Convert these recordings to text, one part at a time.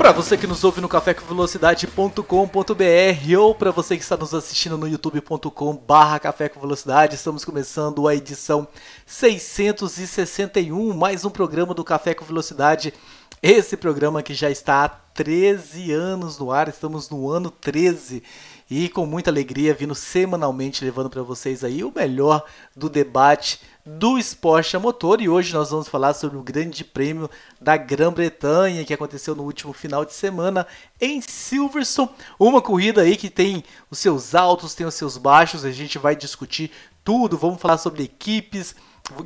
Para você que nos ouve no cafécomvelocidade.com.br ou para você que está nos assistindo no youtube.com/barra Café com Velocidade, estamos começando a edição 661, mais um programa do Café com Velocidade. Esse programa que já está há 13 anos no ar, estamos no ano 13 e com muita alegria vindo semanalmente levando para vocês aí o melhor do debate do esporte a motor. E hoje nós vamos falar sobre o Grande Prêmio da Grã-Bretanha que aconteceu no último final de semana em Silverstone, uma corrida aí que tem os seus altos, tem os seus baixos, a gente vai discutir tudo, vamos falar sobre equipes,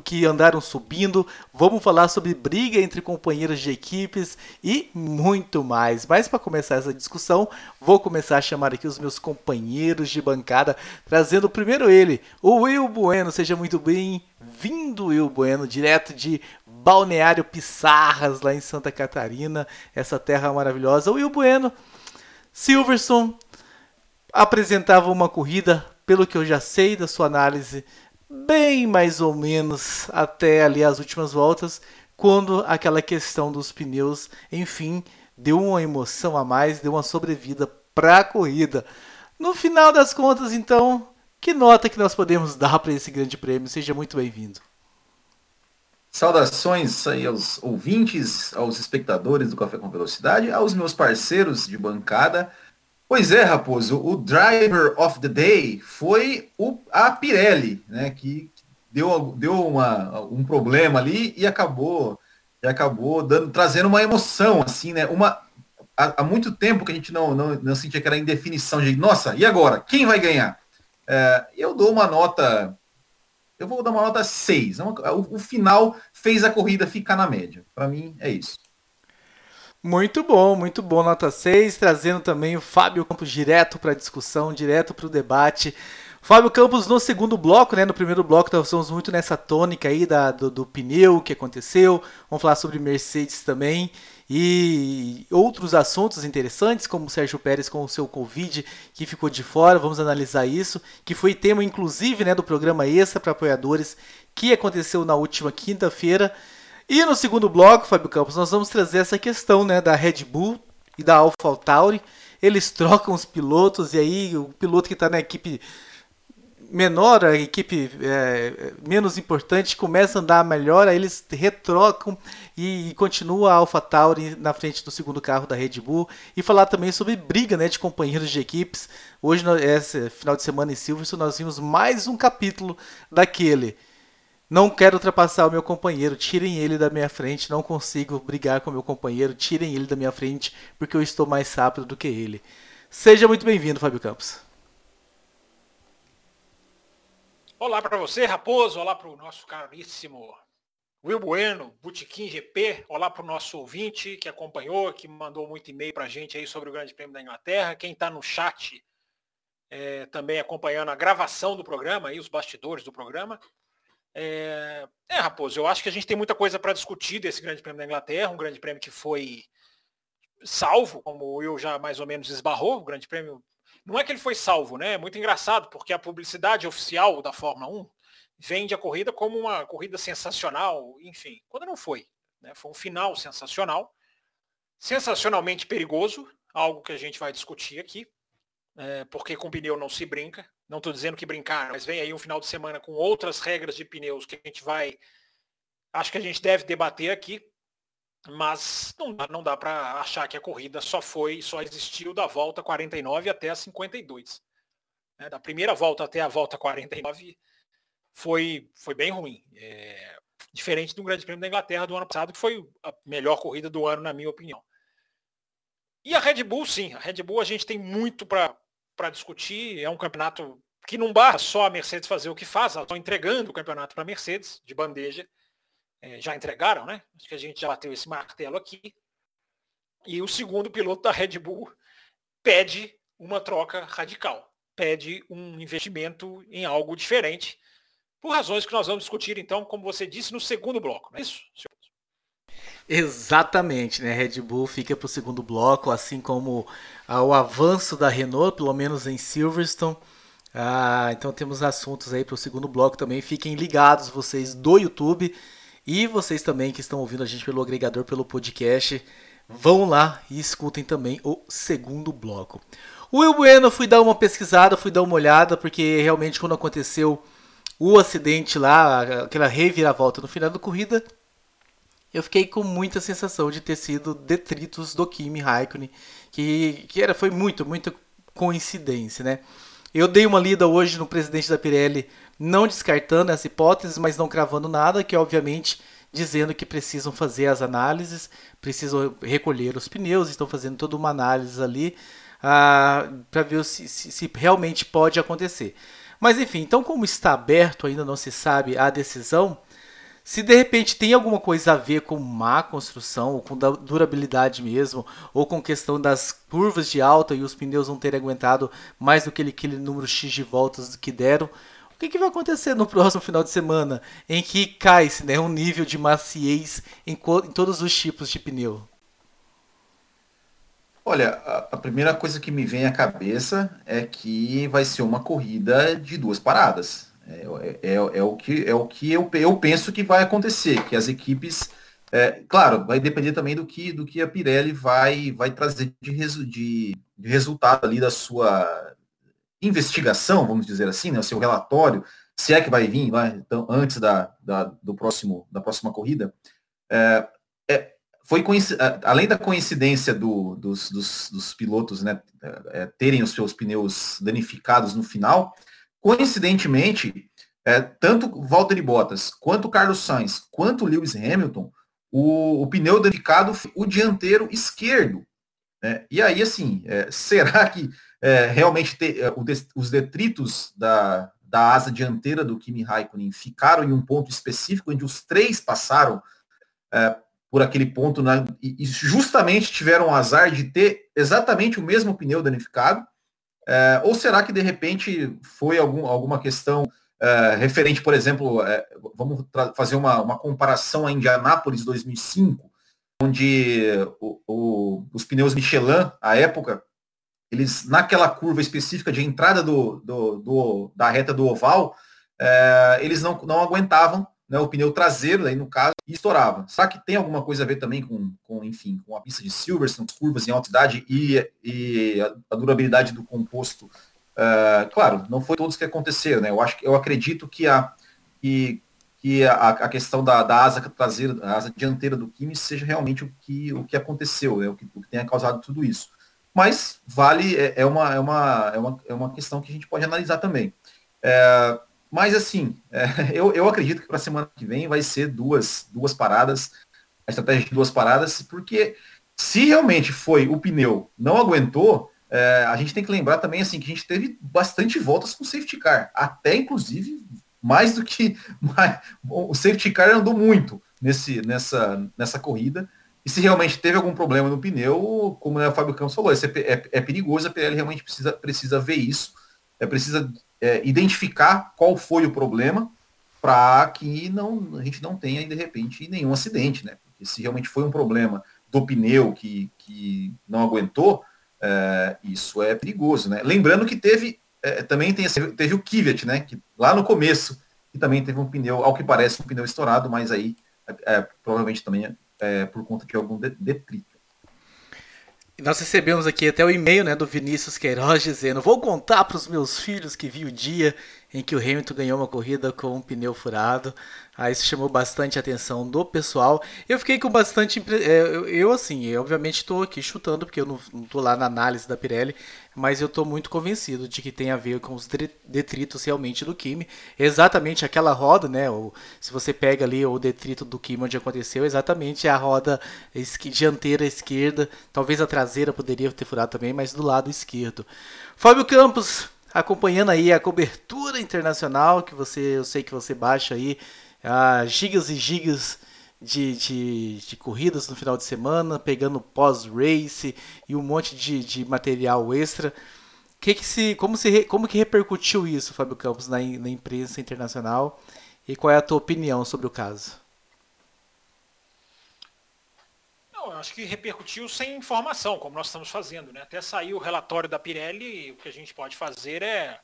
que andaram subindo. Vamos falar sobre briga entre companheiros de equipes e muito mais. Mas para começar essa discussão, vou começar a chamar aqui os meus companheiros de bancada, trazendo primeiro ele, o Will Bueno. Seja muito bem-vindo, Will Bueno, direto de Balneário Pissarras, lá em Santa Catarina, essa terra maravilhosa. Will Bueno, Silverson apresentava uma corrida, pelo que eu já sei da sua análise bem mais ou menos até ali as últimas voltas, quando aquela questão dos pneus, enfim, deu uma emoção a mais, deu uma sobrevida para a corrida. No final das contas, então, que nota que nós podemos dar para esse grande prêmio? Seja muito bem-vindo. Saudações aí aos ouvintes, aos espectadores do Café com Velocidade, aos meus parceiros de bancada. Pois é, Raposo, o Driver of the Day foi o, a Pirelli, né, que deu, deu uma, um problema ali e acabou, e acabou dando, trazendo uma emoção, assim, né, uma, há, há, muito tempo que a gente não, não, não sentia aquela indefinição de, nossa, e agora? Quem vai ganhar? É, eu dou uma nota, eu vou dar uma nota 6, o, o final fez a corrida ficar na média, para mim é isso. Muito bom, muito bom, nota 6, trazendo também o Fábio Campos direto para a discussão, direto para o debate. Fábio Campos no segundo bloco, né? No primeiro bloco nós estamos muito nessa tônica aí da, do, do pneu que aconteceu. Vamos falar sobre Mercedes também e outros assuntos interessantes, como o Sérgio Pérez com o seu Covid que ficou de fora. Vamos analisar isso, que foi tema inclusive né, do programa Extra para apoiadores que aconteceu na última quinta-feira. E no segundo bloco, Fábio Campos, nós vamos trazer essa questão né, da Red Bull e da AlphaTauri. Eles trocam os pilotos e aí o piloto que está na equipe menor, a equipe é, menos importante, começa a andar melhor, aí eles retrocam e, e continua a AlphaTauri na frente do segundo carro da Red Bull. E falar também sobre briga né, de companheiros de equipes. Hoje, esse final de semana em Silverstone, nós vimos mais um capítulo daquele não quero ultrapassar o meu companheiro, tirem ele da minha frente, não consigo brigar com o meu companheiro, tirem ele da minha frente, porque eu estou mais rápido do que ele. Seja muito bem-vindo, Fábio Campos. Olá para você, Raposo, olá para o nosso caríssimo Will Bueno, Botequim GP, olá para o nosso ouvinte que acompanhou, que mandou muito e-mail para a gente aí sobre o Grande Prêmio da Inglaterra, quem está no chat é, também acompanhando a gravação do programa, aí, os bastidores do programa. É, é, Raposo, eu acho que a gente tem muita coisa para discutir desse Grande Prêmio da Inglaterra, um Grande Prêmio que foi salvo, como Will já mais ou menos esbarrou, o Grande Prêmio. Não é que ele foi salvo, né? É muito engraçado, porque a publicidade oficial da Fórmula 1 vende a corrida como uma corrida sensacional, enfim, quando não foi. Né? Foi um final sensacional, sensacionalmente perigoso, algo que a gente vai discutir aqui, é, porque com pneu não se brinca. Não estou dizendo que brincaram, mas vem aí um final de semana com outras regras de pneus que a gente vai. Acho que a gente deve debater aqui. Mas não dá, não dá para achar que a corrida só foi, só existiu da volta 49 até a 52. É, da primeira volta até a volta 49 foi, foi bem ruim. É, diferente do Grande Prêmio da Inglaterra do ano passado, que foi a melhor corrida do ano, na minha opinião. E a Red Bull, sim. A Red Bull a gente tem muito para para discutir. É um campeonato que não basta só a Mercedes fazer o que faz, estão entregando o campeonato para a Mercedes de bandeja. É, já entregaram, né? Acho que a gente já bateu esse martelo aqui. E o segundo piloto da Red Bull pede uma troca radical. pede um investimento em algo diferente, por razões que nós vamos discutir, então, como você disse, no segundo bloco, não é isso? Exatamente, né? Red Bull fica para o segundo bloco, assim como ah, o avanço da Renault, pelo menos em Silverstone. Ah, então temos assuntos aí para o segundo bloco também. Fiquem ligados, vocês do YouTube e vocês também que estão ouvindo a gente pelo agregador, pelo podcast. Vão lá e escutem também o segundo bloco. O Will Bueno, fui dar uma pesquisada, fui dar uma olhada, porque realmente quando aconteceu o acidente lá, aquela reviravolta no final da corrida, eu fiquei com muita sensação de ter sido detritos do Kimi Raikkonen, que, que era, foi muito, muita coincidência, né? Eu dei uma lida hoje no presidente da Pirelli, não descartando essa hipótese, mas não cravando nada, que obviamente dizendo que precisam fazer as análises, precisam recolher os pneus, estão fazendo toda uma análise ali ah, para ver se, se, se realmente pode acontecer. Mas enfim, então como está aberto, ainda não se sabe a decisão, se de repente tem alguma coisa a ver com má construção, ou com durabilidade mesmo, ou com questão das curvas de alta e os pneus não terem aguentado mais do que aquele, aquele número X de voltas que deram, o que, que, vai acontecer no próximo final de semana em que cai-se né, um nível de maciez em, em, todos os tipos de pneu? Olha, a, a, primeira coisa que me vem à cabeça é que vai ser uma corrida de duas paradas. É, é, é, o que, é o que eu, eu penso que vai acontecer, que as equipes, é, claro, vai depender também do que, do que a Pirelli vai, vai trazer de, resu, de, de resultado ali da sua investigação, vamos dizer assim, né, o seu relatório, se é que vai vir vai, então, antes da, da, do próximo, da próxima corrida. É, é, foi além da coincidência do, dos, dos, dos, pilotos né, é, terem os seus pneus danificados no final, Coincidentemente, é, tanto Valtteri Bottas, quanto Carlos Sainz, quanto Lewis Hamilton, o, o pneu dedicado o dianteiro esquerdo. Né? E aí, assim, é, será que é, realmente te, é, os detritos da, da asa dianteira do Kimi Raikkonen ficaram em um ponto específico, onde os três passaram é, por aquele ponto né? e, e, justamente tiveram o azar de ter exatamente o mesmo pneu danificado? É, ou será que de repente foi algum, alguma questão é, referente, por exemplo, é, vamos fazer uma, uma comparação a Indianápolis 2005, onde o, o, os pneus Michelin, à época, eles naquela curva específica de entrada do, do, do da reta do oval, é, eles não, não aguentavam né, o pneu traseiro, aí no caso, e estourava. Será que tem alguma coisa a ver também com, com enfim, com a pista de Silverstone, curvas em alta idade e, e a, durabilidade do composto? Uh, claro, não foi todos que aconteceram, né? Eu acho eu acredito que a que, que a, a questão da, da asa traseira, da asa dianteira do Kimi seja realmente o que o que aconteceu, né? o, que, o que tenha causado tudo isso. Mas vale é, é uma, é uma é uma é uma questão que a gente pode analisar também. É, mas assim, é, eu, eu acredito que para a semana que vem vai ser duas, duas paradas, a estratégia de duas paradas, porque se realmente foi o pneu não aguentou, é, a gente tem que lembrar também assim que a gente teve bastante voltas com safety car, até inclusive mais do que mais, o safety car andou muito nesse, nessa, nessa corrida. E se realmente teve algum problema no pneu, como né, o Fábio Campos falou, é, é, é perigoso, a PL realmente precisa, precisa ver isso, é, precisa é, identificar qual foi o problema para que não, a gente não tenha, de repente, nenhum acidente, né? Porque se realmente foi um problema do pneu que, que não aguentou, é, isso é perigoso, né? Lembrando que teve, é, também tem, teve o Kivet, né? Que lá no começo, que também teve um pneu, ao que parece, um pneu estourado, mas aí é, provavelmente também é, é por conta de algum detrito. Nós recebemos aqui até o e-mail né, do Vinícius Queiroz dizendo: Vou contar para os meus filhos que vi o dia em que o Hamilton ganhou uma corrida com um pneu furado. Aí isso chamou bastante a atenção do pessoal. Eu fiquei com bastante. É, eu, assim, eu obviamente estou aqui chutando, porque eu não estou lá na análise da Pirelli, mas eu estou muito convencido de que tem a ver com os detritos realmente do Kimi. Exatamente aquela roda, né? Ou, se você pega ali o detrito do Kimi onde aconteceu, exatamente a roda esqui, dianteira esquerda. Talvez a traseira poderia ter furado também, mas do lado esquerdo. Fábio Campos, acompanhando aí a cobertura internacional que você, eu sei que você baixa aí ah, gigas e gigas de, de, de, corridas no final de semana, pegando pós-race e um monte de, de material extra. que que se, como, se, como que repercutiu isso, Fábio Campos, na, na imprensa internacional? E qual é a tua opinião sobre o caso? Não, acho que repercutiu sem informação, como nós estamos fazendo. Né? Até saiu o relatório da Pirelli, o que a gente pode fazer é,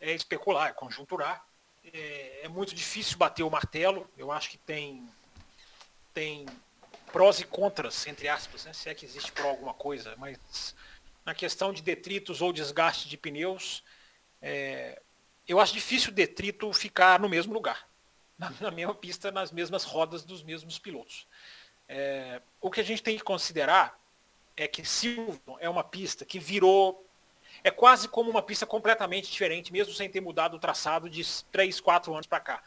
é especular, é conjunturar. É, é muito difícil bater o martelo. Eu acho que tem, tem prós e contras, entre aspas, né? se é que existe pró alguma coisa, mas na questão de detritos ou desgaste de pneus, é, eu acho difícil o detrito ficar no mesmo lugar, na mesma pista, nas mesmas rodas dos mesmos pilotos. É, o que a gente tem que considerar é que Silverstone é uma pista que virou, é quase como uma pista completamente diferente, mesmo sem ter mudado o traçado de 3, 4 anos para cá.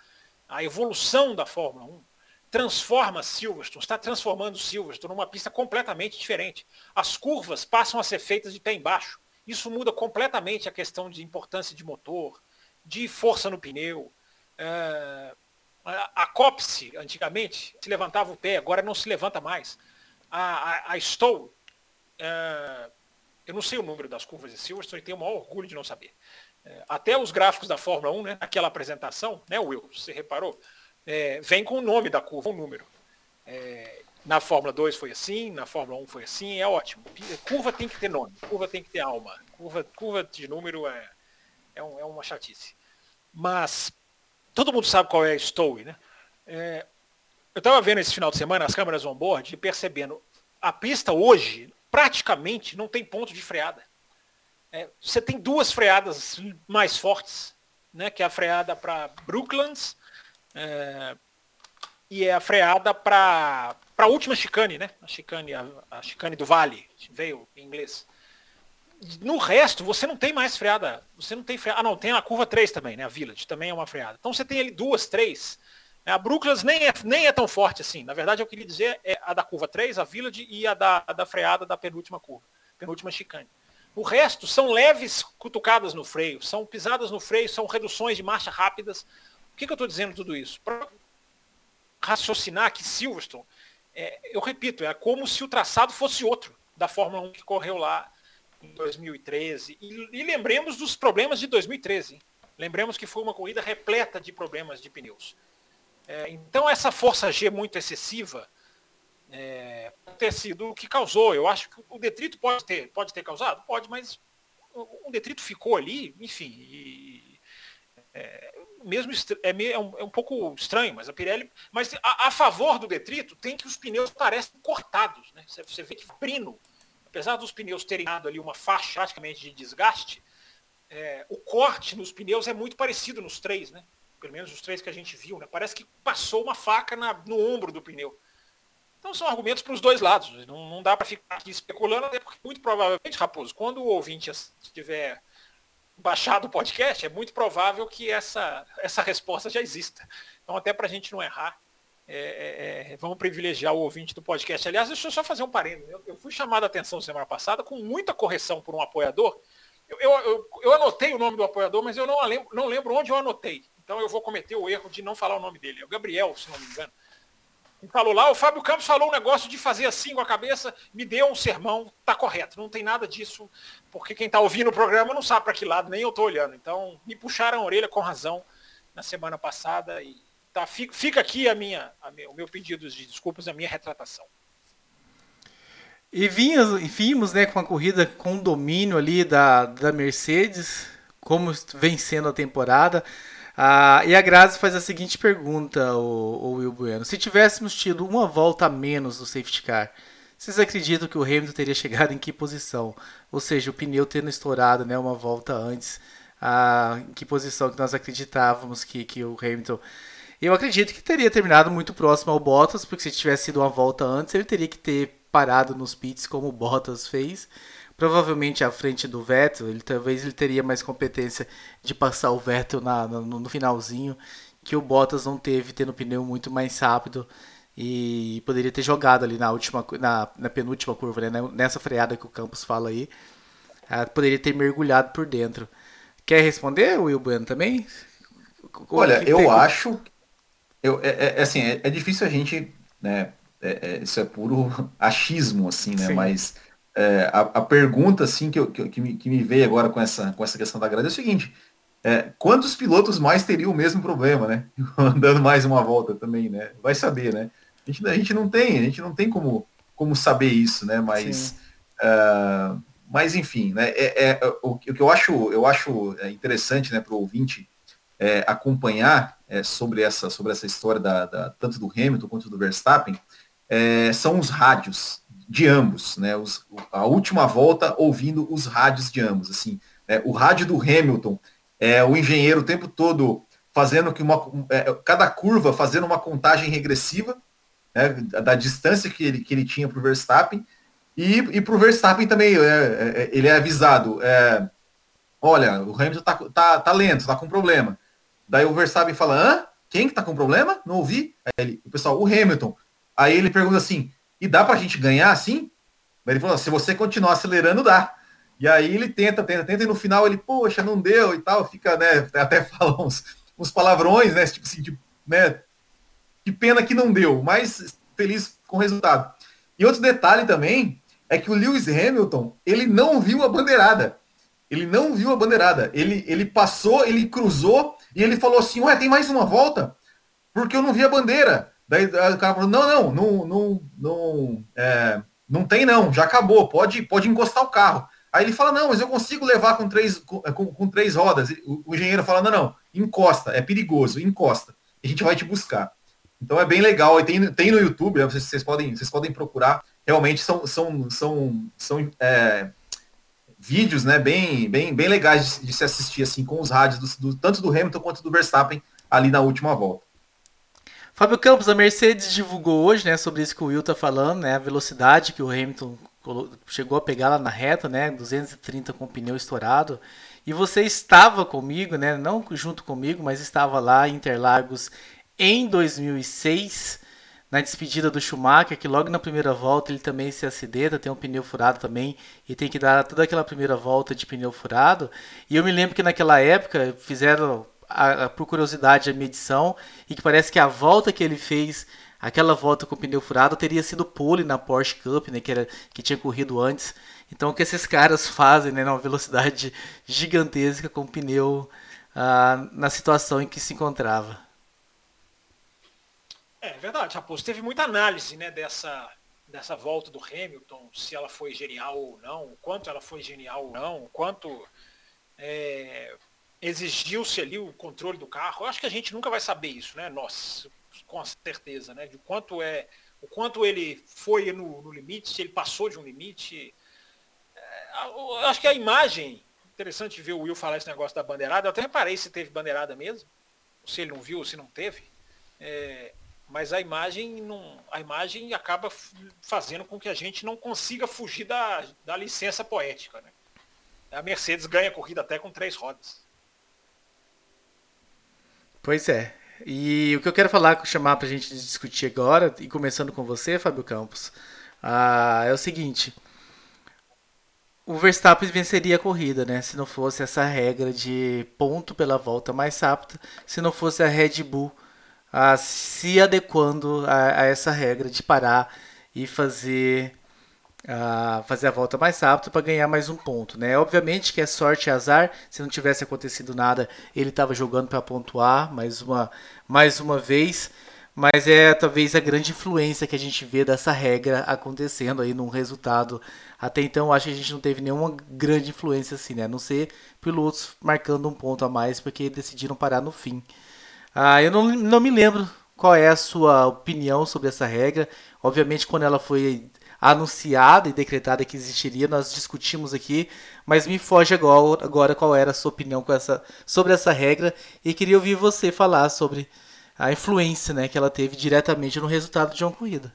A evolução da Fórmula 1 transforma Silverstone, está transformando Silverstone numa pista completamente diferente. As curvas passam a ser feitas de pé embaixo. Isso muda completamente a questão de importância de motor, de força no pneu. É... A Copse, antigamente, se levantava o pé, agora não se levanta mais. A, a, a Stowe, é... eu não sei o número das curvas de Silverstone e tenho o maior orgulho de não saber. É... Até os gráficos da Fórmula 1, né, naquela apresentação, né, Will, você reparou? é, vem com o nome da curva, um número. É, na Fórmula 2 foi assim, na Fórmula 1 foi assim, é ótimo. Curva tem que ter nome, curva tem que ter alma. Curva, curva de número é, é, um, é uma chatice. Mas todo mundo sabe qual é a Stowe, né? É, eu estava vendo esse final de semana as câmeras on-board e percebendo, a pista hoje praticamente não tem ponto de freada. É, você tem duas freadas mais fortes, né? Que é a freada para Brooklands é, e é a freada para a última chicane, né? A chicane, a, a, chicane do Vale, veio em inglês. No resto, você não tem mais freada. Você não tem freada. Ah, não, tem a curva 3 também, né? A Village também é uma freada. Então você tem ali duas, três. A Brooklands nem é, nem é tão forte assim. Na verdade, eu queria dizer é a da curva 3, a Village, e a da, a da freada da penúltima curva, penúltima chicane. O resto são leves cutucadas no freio, são pisadas no freio, são reduções de marcha rápidas, por que, que eu estou dizendo tudo isso? Para raciocinar que Silverstone, é, eu repito, é como se o traçado fosse outro da Fórmula 1 que correu lá em 2013. E, e lembremos dos problemas de 2013. Hein? Lembremos que foi uma corrida repleta de problemas de pneus. É, então essa força G muito excessiva é, pode ter sido o que causou. Eu acho que o detrito pode ter, pode ter causado? Pode, mas o detrito ficou ali, enfim. E, é, mesmo é, é, um, é, um, pouco estranho, mas a Pirelli. Mas a, a, favor do detrito tem que os pneus parecem cortados. Né? Você, você vê que Prino, apesar dos pneus terem dado ali uma faixa praticamente de desgaste, é, o corte nos pneus é muito parecido nos três, né? Pelo menos os três que a gente viu, né? Parece que passou uma faca na, no ombro do pneu. Então são argumentos para os dois lados. Não, não dá para ficar aqui especulando, até porque muito provavelmente, Raposo, quando o ouvinte estiver baixado o podcast, é muito provável que essa, essa resposta já exista. Então, até para a gente não errar, é, é, é, vamos privilegiar o ouvinte do podcast. Aliás, deixa eu só fazer um parênteses. Eu, eu, fui chamado a atenção semana passada com muita correção por um apoiador. Eu, eu, eu, anotei o nome do apoiador, mas eu não lembro, não lembro onde eu anotei. Então eu vou cometer o erro de não falar o nome dele. É o Gabriel, se não me engano falou lá, o Fábio Campos falou um negócio de fazer assim com a cabeça, me deu um sermão, tá correto, não tem nada disso, porque quem está ouvindo o programa não sabe para que lado, nem eu estou olhando. Então, me puxaram a orelha com razão na semana passada e tá, fica aqui a minha, a minha, o meu pedido de desculpas, a minha retratação. E vinhas, vimos né, com a corrida com domínio ali da, da Mercedes, como vem sendo a temporada. Ah, e a Grazi faz a seguinte pergunta, o, o Will Bueno. Se tivéssemos tido uma volta a menos do safety car, vocês acreditam que o Hamilton teria chegado em que posição? Ou seja, o pneu tendo estourado né, uma volta antes, ah, em que posição que nós acreditávamos que, que o Hamilton... Eu acredito que teria terminado muito próximo ao Bottas, porque se tivesse sido uma volta antes, ele teria que ter parado nos pits como o Bottas fez provavelmente à frente do Vettel, ele talvez ele teria mais competência de passar o Vettel na, no, no, finalzinho, que o Bottas não teve, tendo o pneu muito mais rápido e poderia ter jogado ali na última na, na penúltima curva, né? nessa freada que o Campos fala aí, ah, poderia ter mergulhado por dentro. Quer responder, Will Bueno, também? Olha, eu acho, eu, é, é, é, assim, é, é, difícil a gente, né, é, é isso é puro achismo, assim, né, Sim. mas a, a, pergunta assim que, eu, que, que, me, que me veio agora com essa, com essa questão da grade é o seguinte, é, quantos pilotos mais teriam o mesmo problema, né? Andando mais uma volta também, né? Vai saber, né? A gente, a gente não tem, a gente não tem como, como saber isso, né? Mas, uh, mas enfim, né? É, é o, o, que eu acho, eu acho interessante, né, para o ouvinte é, acompanhar é, sobre essa sobre essa história da, da, tanto do Hamilton quanto do Verstappen é, são os rádios de ambos, né? Os, a última volta ouvindo os rádios de ambos, assim, né? o rádio do Hamilton, é, o engenheiro o tempo todo fazendo que uma é, cada curva fazendo uma contagem regressiva né, da distância que ele, que ele tinha para o Verstappen e, e para o Verstappen também é, é, ele é avisado é, olha o Hamilton tá, tá, tá lento tá com problema daí o Verstappen fala hã quem que tá com problema não ouvi aí ele, o pessoal o Hamilton aí ele pergunta assim e dá para a gente ganhar assim? Ele falou, se você continuar acelerando, dá. E aí ele tenta, tenta, tenta, e no final ele, poxa, não deu e tal, fica, né, até fala uns, uns palavrões, né, tipo assim, de, né, que pena que não deu, mas feliz com o resultado. E outro detalhe também é que o Lewis Hamilton, ele não viu a bandeirada. Ele não viu a bandeirada. Ele, ele passou, ele cruzou e ele falou assim, ué, tem mais uma volta? Porque eu não vi a bandeira. Daí o cara falou, não, não, não, não, não, é, não tem não, já acabou, pode, pode encostar o carro. Aí ele fala, não, mas eu consigo levar com três, com, é, com, três rodas. O, o, engenheiro fala, não, não, encosta, é perigoso, encosta. A gente vai te buscar. Então é bem legal. E tem, tem no YouTube, né, vocês, vocês, podem, vocês podem procurar. Realmente são, são, são, são é, vídeos né, bem, bem, bem legais de, de, se assistir assim com os rádios, do, do, tanto do Hamilton quanto do Verstappen ali na última volta. Fábio Campos, a Mercedes divulgou hoje, né, sobre isso que o Will tá falando, né, a velocidade que o Hamilton chegou a pegar lá na reta, né, 230 com o pneu estourado. E você estava comigo, né, não junto comigo, mas estava lá em Interlagos em 2006, na despedida do Schumacher, que logo na primeira volta ele também se acidenta, tem um pneu furado também, e tem que dar toda aquela primeira volta de pneu furado. E eu me lembro que naquela época fizeram a, a, por curiosidade a medição e que parece que a volta que ele fez, aquela volta com o pneu furado, teria sido pole na Porsche Cup, né, que, era, que tinha corrido antes. Então o que esses caras fazem né, numa velocidade gigantesca com o pneu ah, na situação em que se encontrava. É verdade, Raposo. Teve muita análise né, dessa, dessa volta do Hamilton, se ela foi genial ou não, o quanto ela foi genial ou não, o quanto é, exigiu-se ali o controle do carro. Eu acho que a gente nunca vai saber isso, né? Nós, com certeza, né? De quanto é, o quanto ele foi no, no limite, se ele passou de um limite. É, eu acho que a imagem, interessante ver o Will falar esse negócio da bandeirada. Eu até reparei se teve bandeirada mesmo, se ele não viu se não teve. É, mas a imagem não, a imagem acaba fazendo com que a gente não consiga fugir da, da licença poética, né? A Mercedes ganha a corrida até com três rodas. Pois é. E o que eu quero falar, chamar para a gente discutir agora, e começando com você, Fábio Campos, ah, é o seguinte. O Verstappen venceria a corrida, né? Se não fosse essa regra de ponto pela volta mais rápida, se não fosse a Red Bull se adequando a, a essa regra de parar e fazer a fazer a volta mais rápido para ganhar mais um ponto, né? Obviamente que é sorte e azar. Se não tivesse acontecido nada, ele estava jogando para pontuar mais uma mais uma vez. Mas é talvez a grande influência que a gente vê dessa regra acontecendo aí num resultado. Até então, acho que a gente não teve nenhuma grande influência assim, né? A não ser pilotos marcando um ponto a mais porque decidiram parar no fim. Ah, eu não, não me lembro qual é a sua opinião sobre essa regra. Obviamente, quando ela foi anunciada e decretada que existiria, nós discutimos aqui, mas me foge agora, qual era a sua opinião essa, sobre essa regra e queria ouvir você falar sobre a influência né, que ela teve diretamente no resultado de uma corrida.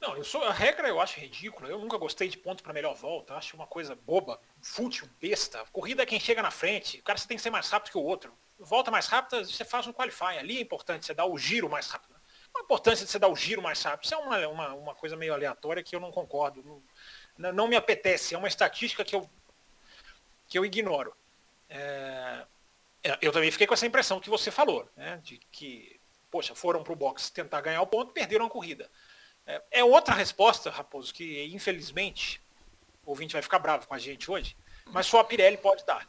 Não, eu sou a regra eu acho ridícula. Eu nunca gostei de ponto para melhor volta. Acho uma coisa boba, fútil, besta. Corrida é quem chega na frente. O cara você tem que ser mais rápido que o outro. Volta mais rápida, você faz um qualify. Ali é importante, você dá o giro mais rápido a importância de você dar o giro mais rápido? Isso é uma, uma, uma coisa meio aleatória que eu não concordo. Não, não me apetece. É uma estatística que eu, que eu ignoro. É, é, eu também fiquei com essa impressão que você falou, né? De que, poxa, foram para o box tentar ganhar o ponto, perderam a corrida. É, é outra resposta, Raposo, que infelizmente o ouvinte vai ficar bravo com a gente hoje, mas só a Pirelli pode dar.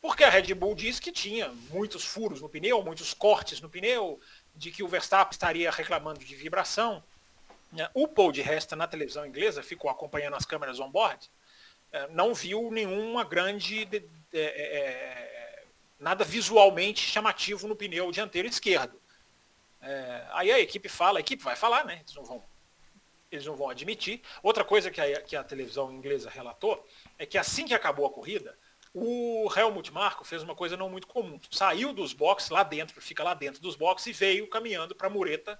Porque a Red Bull diz que tinha muitos furos no pneu, muitos cortes no pneu, de que o Verstappen estaria reclamando de vibração. Né? O Paul de Resta na televisão inglesa ficou acompanhando as câmeras on-board, é, não viu nenhuma grande é, é, nada visualmente chamativo no pneu dianteiro esquerdo. É, aí a equipe fala, a equipe vai falar, né? Eles não vão, eles não vão admitir. Outra coisa que a, que a televisão inglesa relatou é que assim que acabou a corrida, o Helmut Marko fez uma coisa não muito comum. Saiu dos boxes lá dentro, fica lá dentro dos boxes e veio caminhando para a mureta,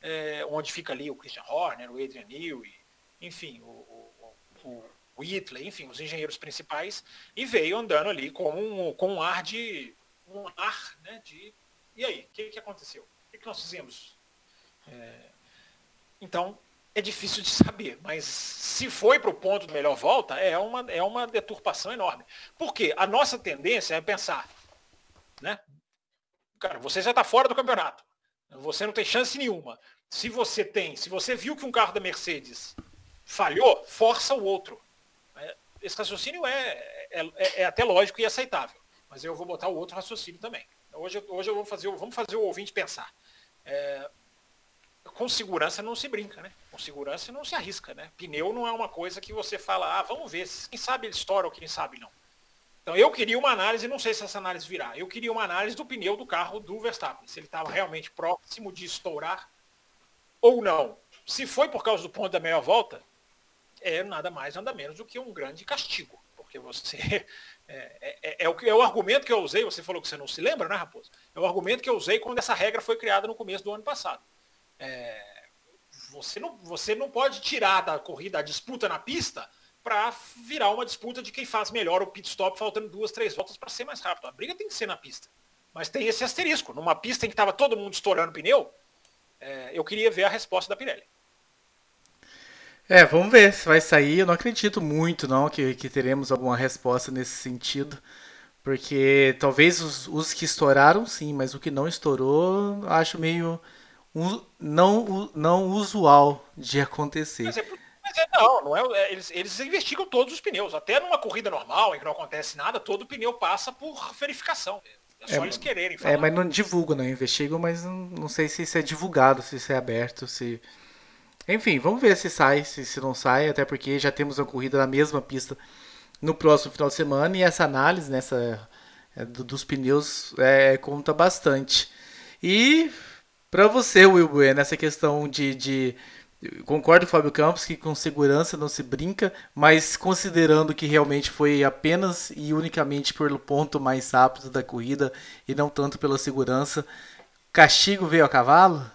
é, onde fica ali o Christian Horner, o Adrian Newey, enfim, o, o, o, Whitley, enfim, os engenheiros principais, e veio andando ali com um, com um ar de. um ar, né, de. E aí, o que, que aconteceu? O que, que nós fizemos? É, então, é difícil de saber, mas se foi para o ponto de melhor volta, é uma, é uma deturpação enorme. Porque a nossa tendência é pensar, né? Cara, você já está fora do campeonato. Você não tem chance nenhuma. Se você tem, se você viu que um carro da Mercedes falhou, força o outro. É, esse raciocínio é, é, é até lógico e aceitável. Mas eu vou botar o outro raciocínio também. Hoje, hoje eu vou fazer, vamos fazer o ouvinte pensar. É, com segurança não se brinca, né? Com segurança não se arrisca, né? Pneu não é uma coisa que você fala, ah, vamos ver, quem sabe ele estoura ou quem sabe não. Então eu queria uma análise, não sei se essa análise virá, eu queria uma análise do pneu do carro do Verstappen, se ele estava realmente próximo de estourar ou não. Se foi por causa do ponto da meia volta, é nada mais, nada menos do que um grande castigo. Porque você. É, é, é, é, o, é o argumento que eu usei, você falou que você não se lembra, né, Raposo? É o argumento que eu usei quando essa regra foi criada no começo do ano passado. É, você, não, você não pode tirar da corrida a disputa na pista para virar uma disputa de quem faz melhor o pit stop faltando duas, três voltas para ser mais rápido. A briga tem que ser na pista. Mas tem esse asterisco. Numa pista em que estava todo mundo estourando pneu, é, eu queria ver a resposta da Pirelli. É, vamos ver se vai sair. Eu não acredito muito não que, que teremos alguma resposta nesse sentido. Porque talvez os, os que estouraram sim, mas o que não estourou acho meio não, não usual de acontecer. Mas é, mas é, não, não é, é, eles, eles investigam todos os pneus. Até numa corrida normal, em que não acontece nada, todo pneu passa por verificação. É só é, eles quererem é, falar. É, mas não divulgam, não investigam, mas não, não sei se isso é divulgado, se isso é aberto, se... Enfim, vamos ver se sai, se, se não sai, até porque já temos uma corrida na mesma pista no próximo final de semana e essa análise nessa é, do, dos pneus é, conta bastante. E para você, Will Bueno, nessa questão de, de Concordo com o Fábio Campos que com segurança não se brinca, mas considerando que realmente foi apenas e unicamente pelo ponto mais rápido da corrida e não tanto pela segurança, castigo veio a cavalo?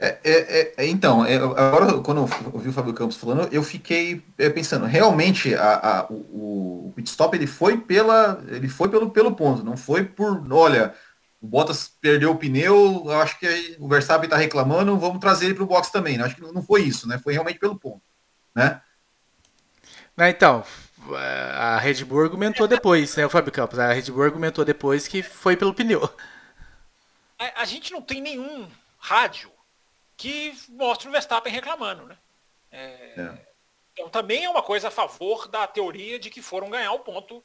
É, é, é, então, é, agora quando eu ouvi o Fábio Campos falando, eu fiquei é, pensando, realmente a, a, o, o pit stop ele foi pela, ele foi pelo, pelo ponto, não foi por, olha, o Bottas perdeu o pneu, eu acho que o Verstappen está reclamando, vamos trazer ele para o box também. Né? Acho que não foi isso, né? Foi realmente pelo ponto, né? Então, a Red Bull argumentou depois, né, o Fábio Campos? A Red Bull argumentou depois que foi pelo pneu. A, a gente não tem nenhum rádio que mostre o Verstappen reclamando, né? É, é. Então também é uma coisa a favor da teoria de que foram ganhar o ponto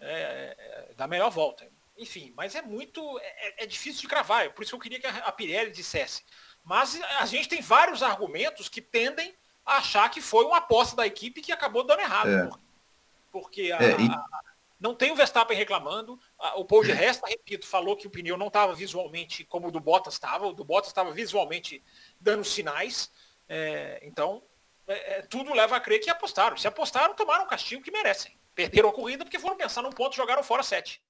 é, da melhor volta enfim, mas é muito. É, é, difícil de cravar. É por isso que eu queria que a Pirelli dissesse. Mas a gente tem vários argumentos que tendem a achar que foi uma aposta da equipe que acabou dando errado. É. Porque, a, é, e... a, não tem o Verstappen reclamando. o Paul de Resta, repito, falou que o pneu não estava visualmente como o do Bottas estava. O do Bottas estava visualmente dando sinais. É, então, é, é, tudo leva a crer que apostaram. Se apostaram, tomaram o castigo que merecem. Perderam a corrida porque foram pensar num ponto e jogaram fora sete.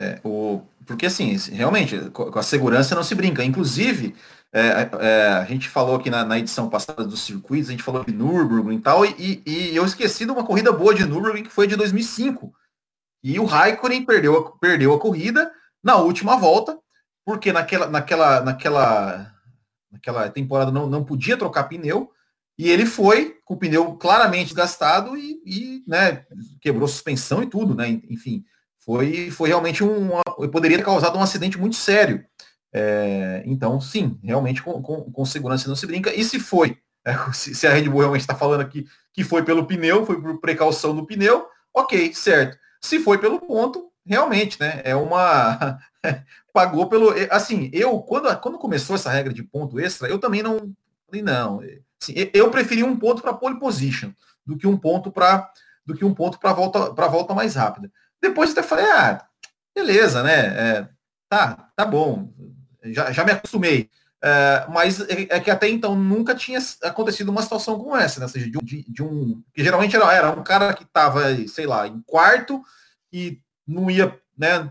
É, o, porque assim, realmente, com a segurança não se brinca. Inclusive, é, é, a gente falou aqui na, na, edição passada dos circuitos, a gente falou de Nürburgring e tal, e, e, eu esqueci de uma corrida boa de Nürburgring que foi de 2005. E o Raikkonen perdeu, perdeu a corrida na última volta, porque naquela, naquela, naquela, naquela temporada não, não podia trocar pneu, e ele foi com o pneu claramente gastado e, e né, quebrou suspensão e tudo, né? Enfim, foi, foi realmente um. Poderia ter causado um acidente muito sério. É, então, sim, realmente com, com, com, segurança não se brinca. E se foi, é, se, se, a Red Bull realmente está falando aqui que foi pelo pneu, foi por precaução do pneu, ok, certo. Se foi pelo ponto, realmente, né? É uma. Pagou pelo. Assim, eu, quando, quando começou essa regra de ponto extra, eu também não. Não. Assim, eu preferi um ponto para pole position do que um ponto para do que um ponto para volta para volta mais rápida. Depois até falei, ah, beleza, né? É, tá, tá bom. Já, já me acostumei. É, mas é, é, que até então nunca tinha acontecido uma situação como essa, né? Ou seja, de, de, de um. Que geralmente era, era um cara que estava, sei lá, em quarto e não ia, né?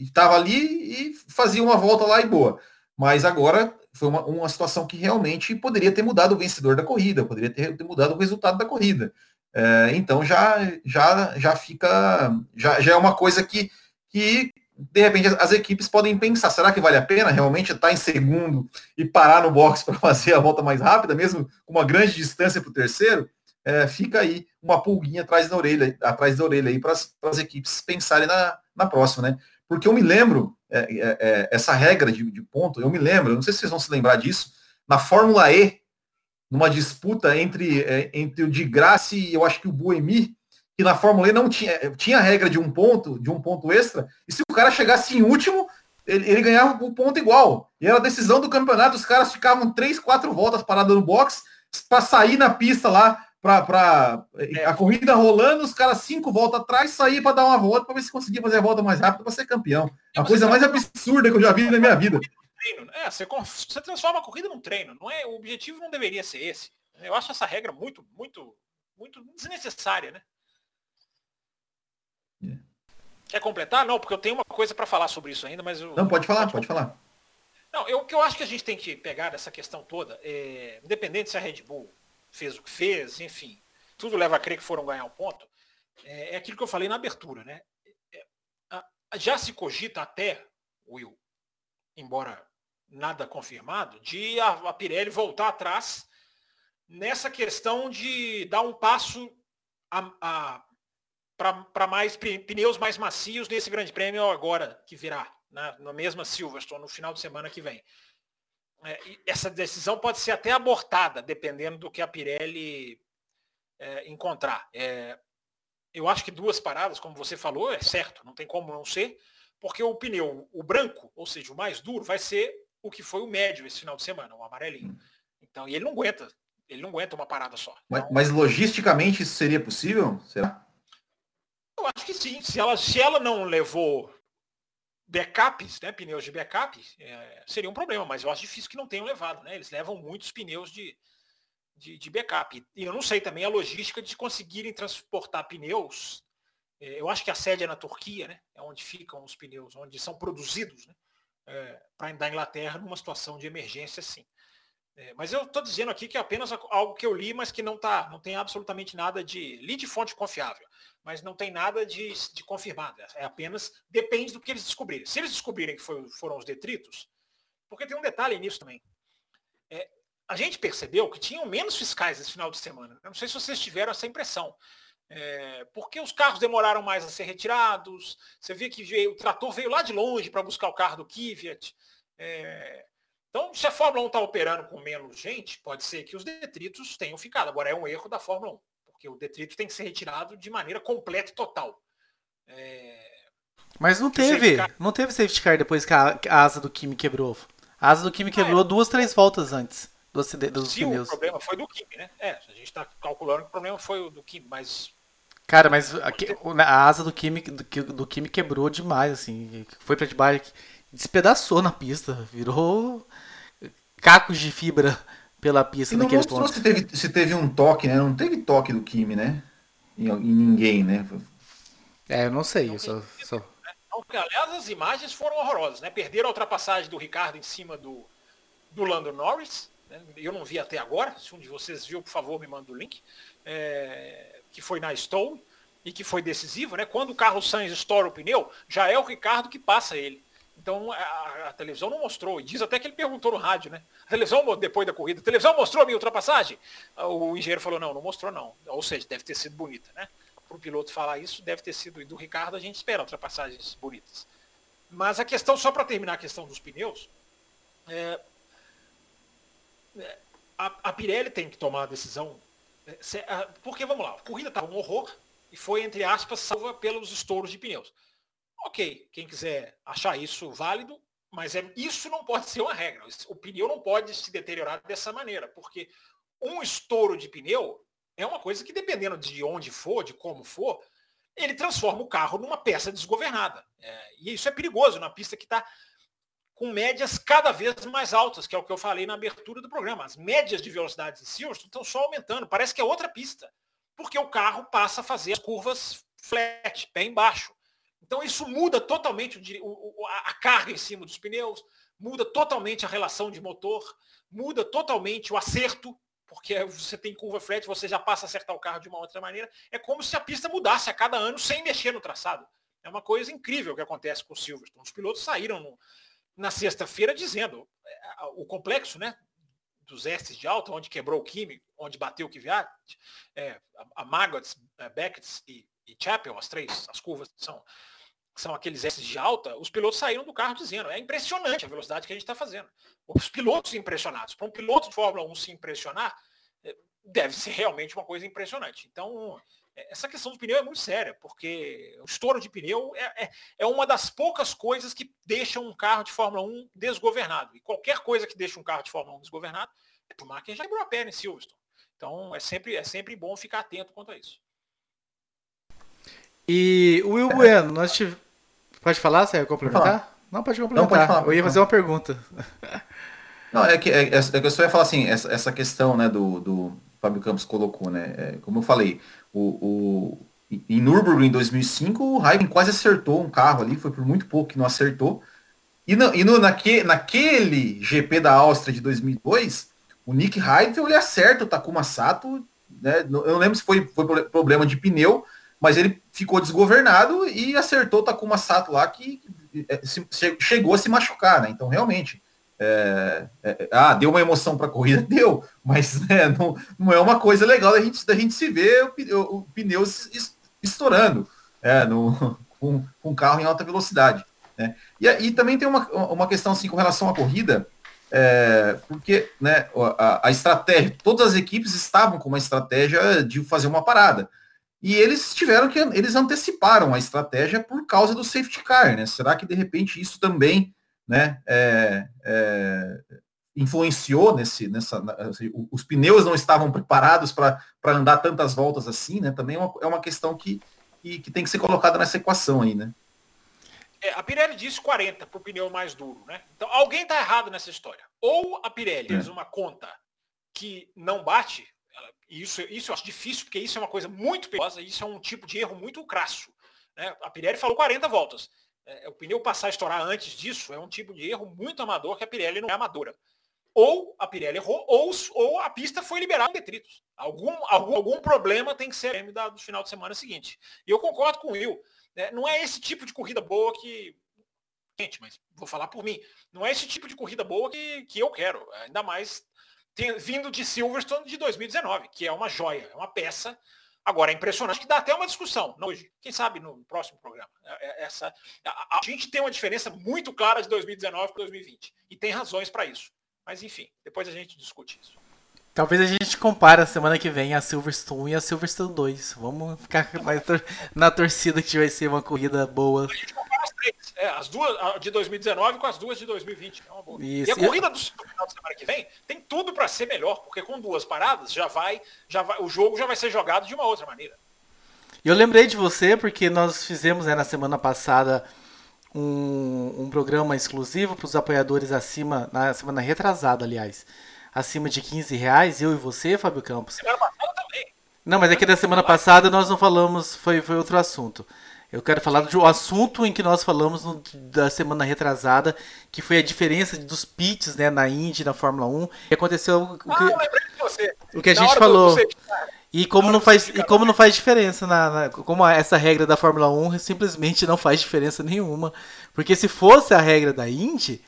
Estava ali e fazia uma volta lá e boa. Mas agora foi uma, uma situação que realmente poderia ter mudado o vencedor da corrida, poderia ter, ter mudado o resultado da corrida. É, então já, já, já fica, já, já é uma coisa que, que de repente as equipes podem pensar, será que vale a pena realmente estar em segundo e parar no box para fazer a volta mais rápida, mesmo com uma grande distância para o terceiro? É, fica aí uma pulguinha atrás da orelha, atrás da orelha aí para as equipes pensarem na, na próxima, né? Porque eu me lembro, é, é, é, essa regra de, de, ponto, eu me lembro, não sei se vocês vão se lembrar disso, na Fórmula E, numa disputa entre, é, entre o de Graça e eu acho que o Buemi, que na Fórmula E não tinha, tinha a regra de um ponto, de um ponto extra, e se o cara chegasse em último, ele, ele ganhava o ponto igual. E era a decisão do campeonato, os caras ficavam três, quatro voltas parados no box para sair na pista lá para é. a corrida rolando, os caras cinco voltas atrás, sair para dar uma volta para ver se conseguia fazer a volta mais rápida para ser campeão. A coisa mais absurda que eu já vi na minha vida. É, você, você transforma a corrida num treino. Não é, o objetivo não deveria ser esse. Eu acho essa regra muito, muito, muito desnecessária, né? Yeah. É. Quer completar? Não, porque eu tenho uma coisa para falar sobre isso ainda, mas eu... Não, pode falar, pode, falar. Não, eu, o que eu acho que a gente tem que pegar dessa questão toda, é, independente se a Red Bull fez o que fez, enfim, tudo leva a crer que foram ganhar um ponto, é, é aquilo que eu falei na abertura, né? É, já se cogita até, Will, embora nada confirmado, de a, a Pirelli voltar atrás nessa questão de dar um passo para mais pneus mais macios nesse grande prêmio agora que virá, na, na mesma Silverstone, no final de semana que vem é, essa decisão pode ser até abortada, dependendo do que a Pirelli é, encontrar. É, eu acho que duas paradas, como você falou, é certo, não tem como não ser, porque o pneu, o branco, ou seja, o mais duro, vai ser o que foi o médio esse final de semana, o amarelinho. Então, e ele não aguenta, ele não aguenta uma parada só. Mas, então, mas logisticamente isso seria possível? Será? Eu acho que sim. Se ela, se ela não levou backups, né, pneus de backup, é, seria um problema, mas eu acho difícil que não tenham levado, né? Eles levam muitos pneus de, de, de backup. E eu não sei também a logística de conseguirem transportar pneus. É, eu acho que a sede é na Turquia, né? É onde ficam os pneus, onde são produzidos, né? É, para da Inglaterra numa situação de emergência, sim. É, mas eu estou dizendo aqui que é apenas algo que eu li, mas que não tá, não tem absolutamente nada de. Li de fonte confiável, mas não tem nada de, de confirmado. É apenas depende do que eles descobrirem. Se eles descobrirem que foi, foram os detritos, porque tem um detalhe nisso também. É, a gente percebeu que tinham menos fiscais esse final de semana. Eu não sei se vocês tiveram essa impressão. É, porque os carros demoraram mais a ser retirados. Você vê que veio, o trator veio lá de longe para buscar o carro do Kvyat. É, então, se a Fórmula 1 está operando com menos gente, pode ser que os detritos tenham ficado. Agora, é um erro da Fórmula 1, porque o detrito tem que ser retirado de maneira completa e total. É... Mas não teve, car... não teve safety car depois que a, a, asa do Kimi quebrou. A asa do Kimi ah, quebrou é. duas, três voltas antes do acidente, dos Sim, pneus. o problema foi do Kimi, né? É, a gente está calculando que o problema foi o do Kimi, mas... Cara, mas a, a asa do Kimi, do, do Kimi quebrou demais, assim. Foi para debaixo, despedaçou na pista, virou cacos de fibra pela pista e não mostrou ponto. Se teve, se teve um toque, né? Não teve toque do Kimi, né? Em, em ninguém, né? É, eu não sei. Não, eu só, só... Aliás, as imagens foram horrorosas, né? Perderam a ultrapassagem do Ricardo em cima do, do Lando Norris. Né? Eu não vi até agora. Se um de vocês viu, por favor, me manda o link. É, que foi na Stone e que foi decisivo, né? Quando o Carlos Sainz estoura o pneu, já é o Ricardo que passa ele. Então a, a, televisão não mostrou. E diz até que ele perguntou no rádio, né? A televisão, depois da corrida, a televisão mostrou a minha ultrapassagem? O engenheiro falou, não, não mostrou não. Ou seja, deve ter sido bonita, né? Para o piloto falar isso, deve ter sido. E do Ricardo a gente espera ultrapassagens bonitas. Mas a questão, só para terminar a questão dos pneus, é, é, a, a, Pirelli tem que tomar a decisão. É, porque, vamos lá, a corrida estava um horror e foi, entre aspas, salva pelos estouros de pneus. Ok, quem quiser achar isso válido, mas é, isso não pode ser uma regra. O pneu não pode se deteriorar dessa maneira, porque um estouro de pneu é uma coisa que, dependendo de onde for, de como for, ele transforma o carro numa peça desgovernada. É, e isso é perigoso na pista que está com médias cada vez mais altas, que é o que eu falei na abertura do programa. As médias de velocidades em Silverstone estão só aumentando. Parece que é outra pista, porque o carro passa a fazer as curvas flat, pé embaixo. Então isso muda totalmente a carga em cima dos pneus, muda totalmente a relação de motor, muda totalmente o acerto, porque você tem curva flat, você já passa a acertar o carro de uma outra maneira. É como se a pista mudasse a cada ano sem mexer no traçado. É uma coisa incrível que acontece com o Silverstone. Os pilotos saíram no, na sexta-feira dizendo é, o complexo, né? Dos estes de alta, onde quebrou o Kimi, onde bateu o Kvyat, é, a Maggots, é, Beckett e, e Chapel, as três, as curvas são, são aqueles estes de alta, os pilotos saíram do carro dizendo, é impressionante a velocidade que a gente está fazendo. Os pilotos impressionados. Para um piloto de Fórmula 1 se impressionar, é, deve ser realmente uma coisa impressionante. Então, essa questão do pneu é muito séria, porque o estouro de pneu é, é, é, uma das poucas coisas que deixam um carro de Fórmula 1 desgovernado. E qualquer coisa que deixa um carro de Fórmula 1 desgovernado, é por quem já quebrou a perna em Silverstone. Então é sempre, é sempre bom ficar atento quanto a isso. E o Will Bueno, nós tive... Pode falar, você ia complementar? Não, pode complementar. Não, pode falar, Eu ia fazer uma pergunta. Não, é que, é, é, é eu só ia falar assim, essa, essa questão né, do, do Fábio Campos colocou, né? É, como eu falei, o, o, em Nürburgring em 2005, o Raikkonen quase acertou um carro ali, foi por muito pouco que não acertou. E, no, e no, naque, naquele GP da Áustria de 2002, o Nick Heidfeld ele acerta o Takuma Sato, né? Eu não lembro se foi, foi problema de pneu, mas ele ficou desgovernado e acertou o Takuma Sato lá que é, chegou a se machucar, né? Então realmente é, é, ah, deu uma emoção para a corrida, deu, mas né, não, não é uma coisa legal da gente, da gente se ver o, o, o pneu estourando é, no, com, com carro em alta velocidade. Né? E, e também tem uma, uma questão assim com relação à corrida, é, porque né, a, a, estratégia, todas as equipes estavam com uma estratégia de fazer uma parada. E eles tiveram que, eles anteciparam a estratégia por causa do safety car, né? Será que de repente isso também né, é, é, influenciou nesse, nessa, assim, os pneus não estavam preparados para andar tantas voltas assim, né? Também é uma, é uma questão que, que, que, tem que ser colocada nessa equação aí, né? É, a Pirelli disse 40 para o pneu mais duro, né? Então alguém está errado nessa história. Ou a Pirelli fez uma conta que não bate, isso, isso eu acho difícil, porque isso é uma coisa muito perigosa, isso é um tipo de erro muito crasso. Né? A Pirelli falou 40 voltas. É, o pneu passar a estourar antes disso é um tipo de erro muito amador que a Pirelli não é amadora. Ou a Pirelli errou, ou, ou a pista foi liberada em detritos. Algum, algum, algum problema tem que ser do final de semana seguinte. E eu concordo com o Will. Né? Não é esse tipo de corrida boa que. Gente, mas vou falar por mim. Não é esse tipo de corrida boa que, que eu quero. Ainda mais tem, vindo de Silverstone de 2019, que é uma joia, é uma peça Agora, é impressionante que dá até uma discussão hoje. Quem sabe no próximo programa. É, é, essa, a, a, gente tem uma diferença muito clara de 2019 para 2020. E tem razões para isso. Mas enfim, depois a gente discute isso. Talvez a gente compare a semana que vem a Silverstone e a Silverstone 2. Vamos ficar na torcida que vai ser uma corrida boa. A gente compara as três. É, as duas de 2019 com as duas de 2020. É uma boa. Isso. E a corrida do final de semana que vem tem tudo para ser melhor, porque com duas paradas já vai, já vai, o jogo já vai ser jogado de uma outra maneira. E eu lembrei de você porque nós fizemos né, na semana passada um, um programa exclusivo para os apoiadores acima, na semana retrasada, aliás acima de 15 reais, eu e você, Fábio Campos. Semana passada também. Não, mas é que da semana passada nós não falamos, foi, foi outro assunto. Eu quero falar do assunto em que nós falamos no, da semana retrasada, que foi a diferença dos pits né, na Indy, na Fórmula 1. E aconteceu o que, ah, o que a gente falou. E como, não faz, e como não faz diferença, na, na, como essa regra da Fórmula 1 simplesmente não faz diferença nenhuma. Porque se fosse a regra da Indy,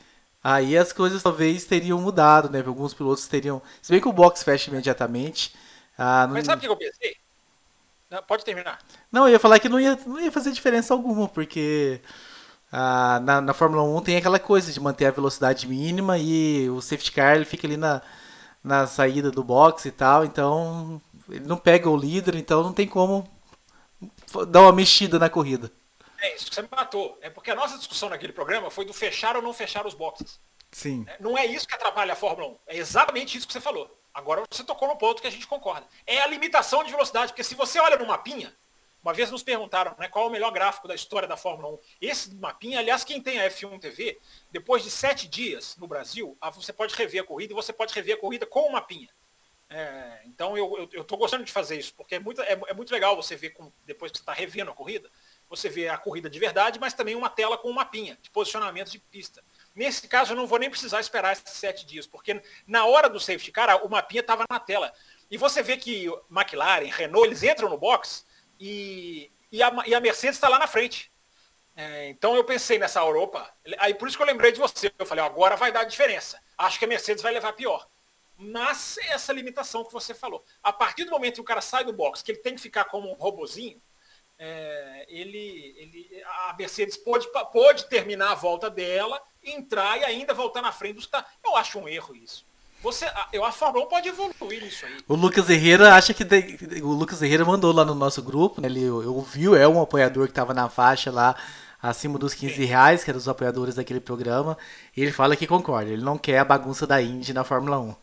aí as coisas talvez teriam mudado, né? Alguns pilotos teriam. Se bem que o box fecha imediatamente. Ah, não... Mas sabe o que eu pensei? Não, pode terminar. Não, eu ia falar que não ia, não ia fazer diferença alguma, porque ah, na, na Fórmula 1 tem aquela coisa de manter a velocidade mínima e o safety car ele fica ali na, na saída do box e tal, então ele não pega o líder, então não tem como dar uma mexida na corrida. É isso que você me matou. É porque a nossa discussão naquele programa foi do fechar ou não fechar os boxes. Sim. É, não é isso que atrapalha a Fórmula 1. É exatamente isso que você falou. Agora você tocou no ponto que a gente concorda. É a limitação de velocidade, porque se você olha no mapinha, uma vez nos perguntaram né, qual é o melhor gráfico da história da Fórmula 1. Esse mapinha, aliás, quem tem a F1 TV, depois de sete dias no Brasil, você pode rever a corrida e você pode rever a corrida com o mapinha. É, então eu estou gostando de fazer isso, porque é muito, é, é muito legal você ver, com, depois que você está revendo a corrida, você vê a corrida de verdade, mas também uma tela com um mapinha de posicionamento de pista. Nesse caso, eu não vou nem precisar esperar esses sete dias, porque na hora do safety car, o mapinha estava na tela. E você vê que McLaren, Renault, eles entram no box e, e, a, e a Mercedes está lá na frente. É, então eu pensei nessa Europa, aí por isso que eu lembrei de você. Eu falei, agora vai dar diferença. Acho que a Mercedes vai levar pior. Mas essa limitação que você falou. A partir do momento que o cara sai do box, que ele tem que ficar como um robozinho, é, ele, ele, a Mercedes pode, pode terminar a volta dela, entrar e ainda voltar na frente dos caras. Eu acho um erro isso. Você, eu, a Fórmula 1 pode evoluir nisso aí. O Lucas Herrera acha que. o Lucas Herrera mandou lá no nosso grupo, né, ele ouviu, é um apoiador que estava na faixa lá acima dos 15 reais, que era os apoiadores daquele programa, e ele fala que concorda, ele não quer a bagunça da Indy na Fórmula 1.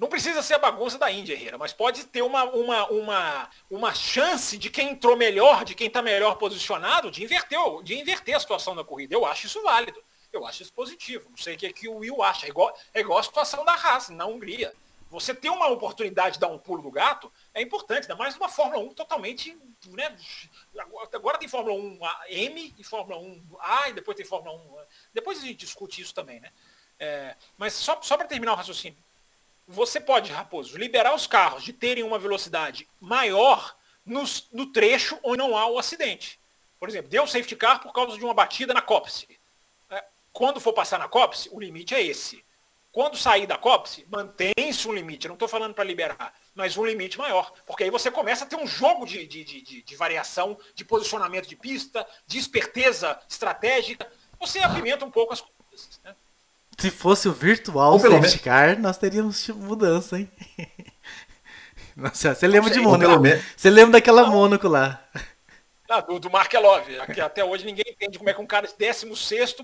Não precisa ser a bagunça da Índia, Herrera, mas pode ter uma, uma, uma, uma chance de quem entrou melhor, de quem está melhor posicionado, de inverter, de inverter a situação da corrida. Eu acho isso válido. Eu acho isso positivo. Não sei o que, é que o Will acha. É igual, é igual a situação da Haas na Hungria. Você ter uma oportunidade de dar um pulo do gato é importante, ainda mais numa Fórmula 1 totalmente. Né, agora tem Fórmula 1 M e Fórmula 1 A e depois tem Fórmula 1. Depois a gente discute isso também, né? É, mas só, só para terminar o raciocínio você pode, Raposo, liberar os carros de terem uma velocidade maior no trecho onde não há o acidente. Por exemplo, deu safety car por causa de uma batida na cópice. É, quando for passar na cópice, o limite é esse. Quando sair da cópice, mantém-se um limite. Eu não estou falando para liberar, mas um limite maior. Porque aí você começa a ter um jogo de, de, de, de variação, de posicionamento de pista, de esperteza estratégica. Você apimenta um pouco as coisas. Né? Se fosse o virtual safety car, nós teríamos mudança, hein? Nossa, você lembra de Mônaco? Você lembra daquela Mônaco lá? Ah, do, do Markelov, que até hoje ninguém entende como é que um cara de 16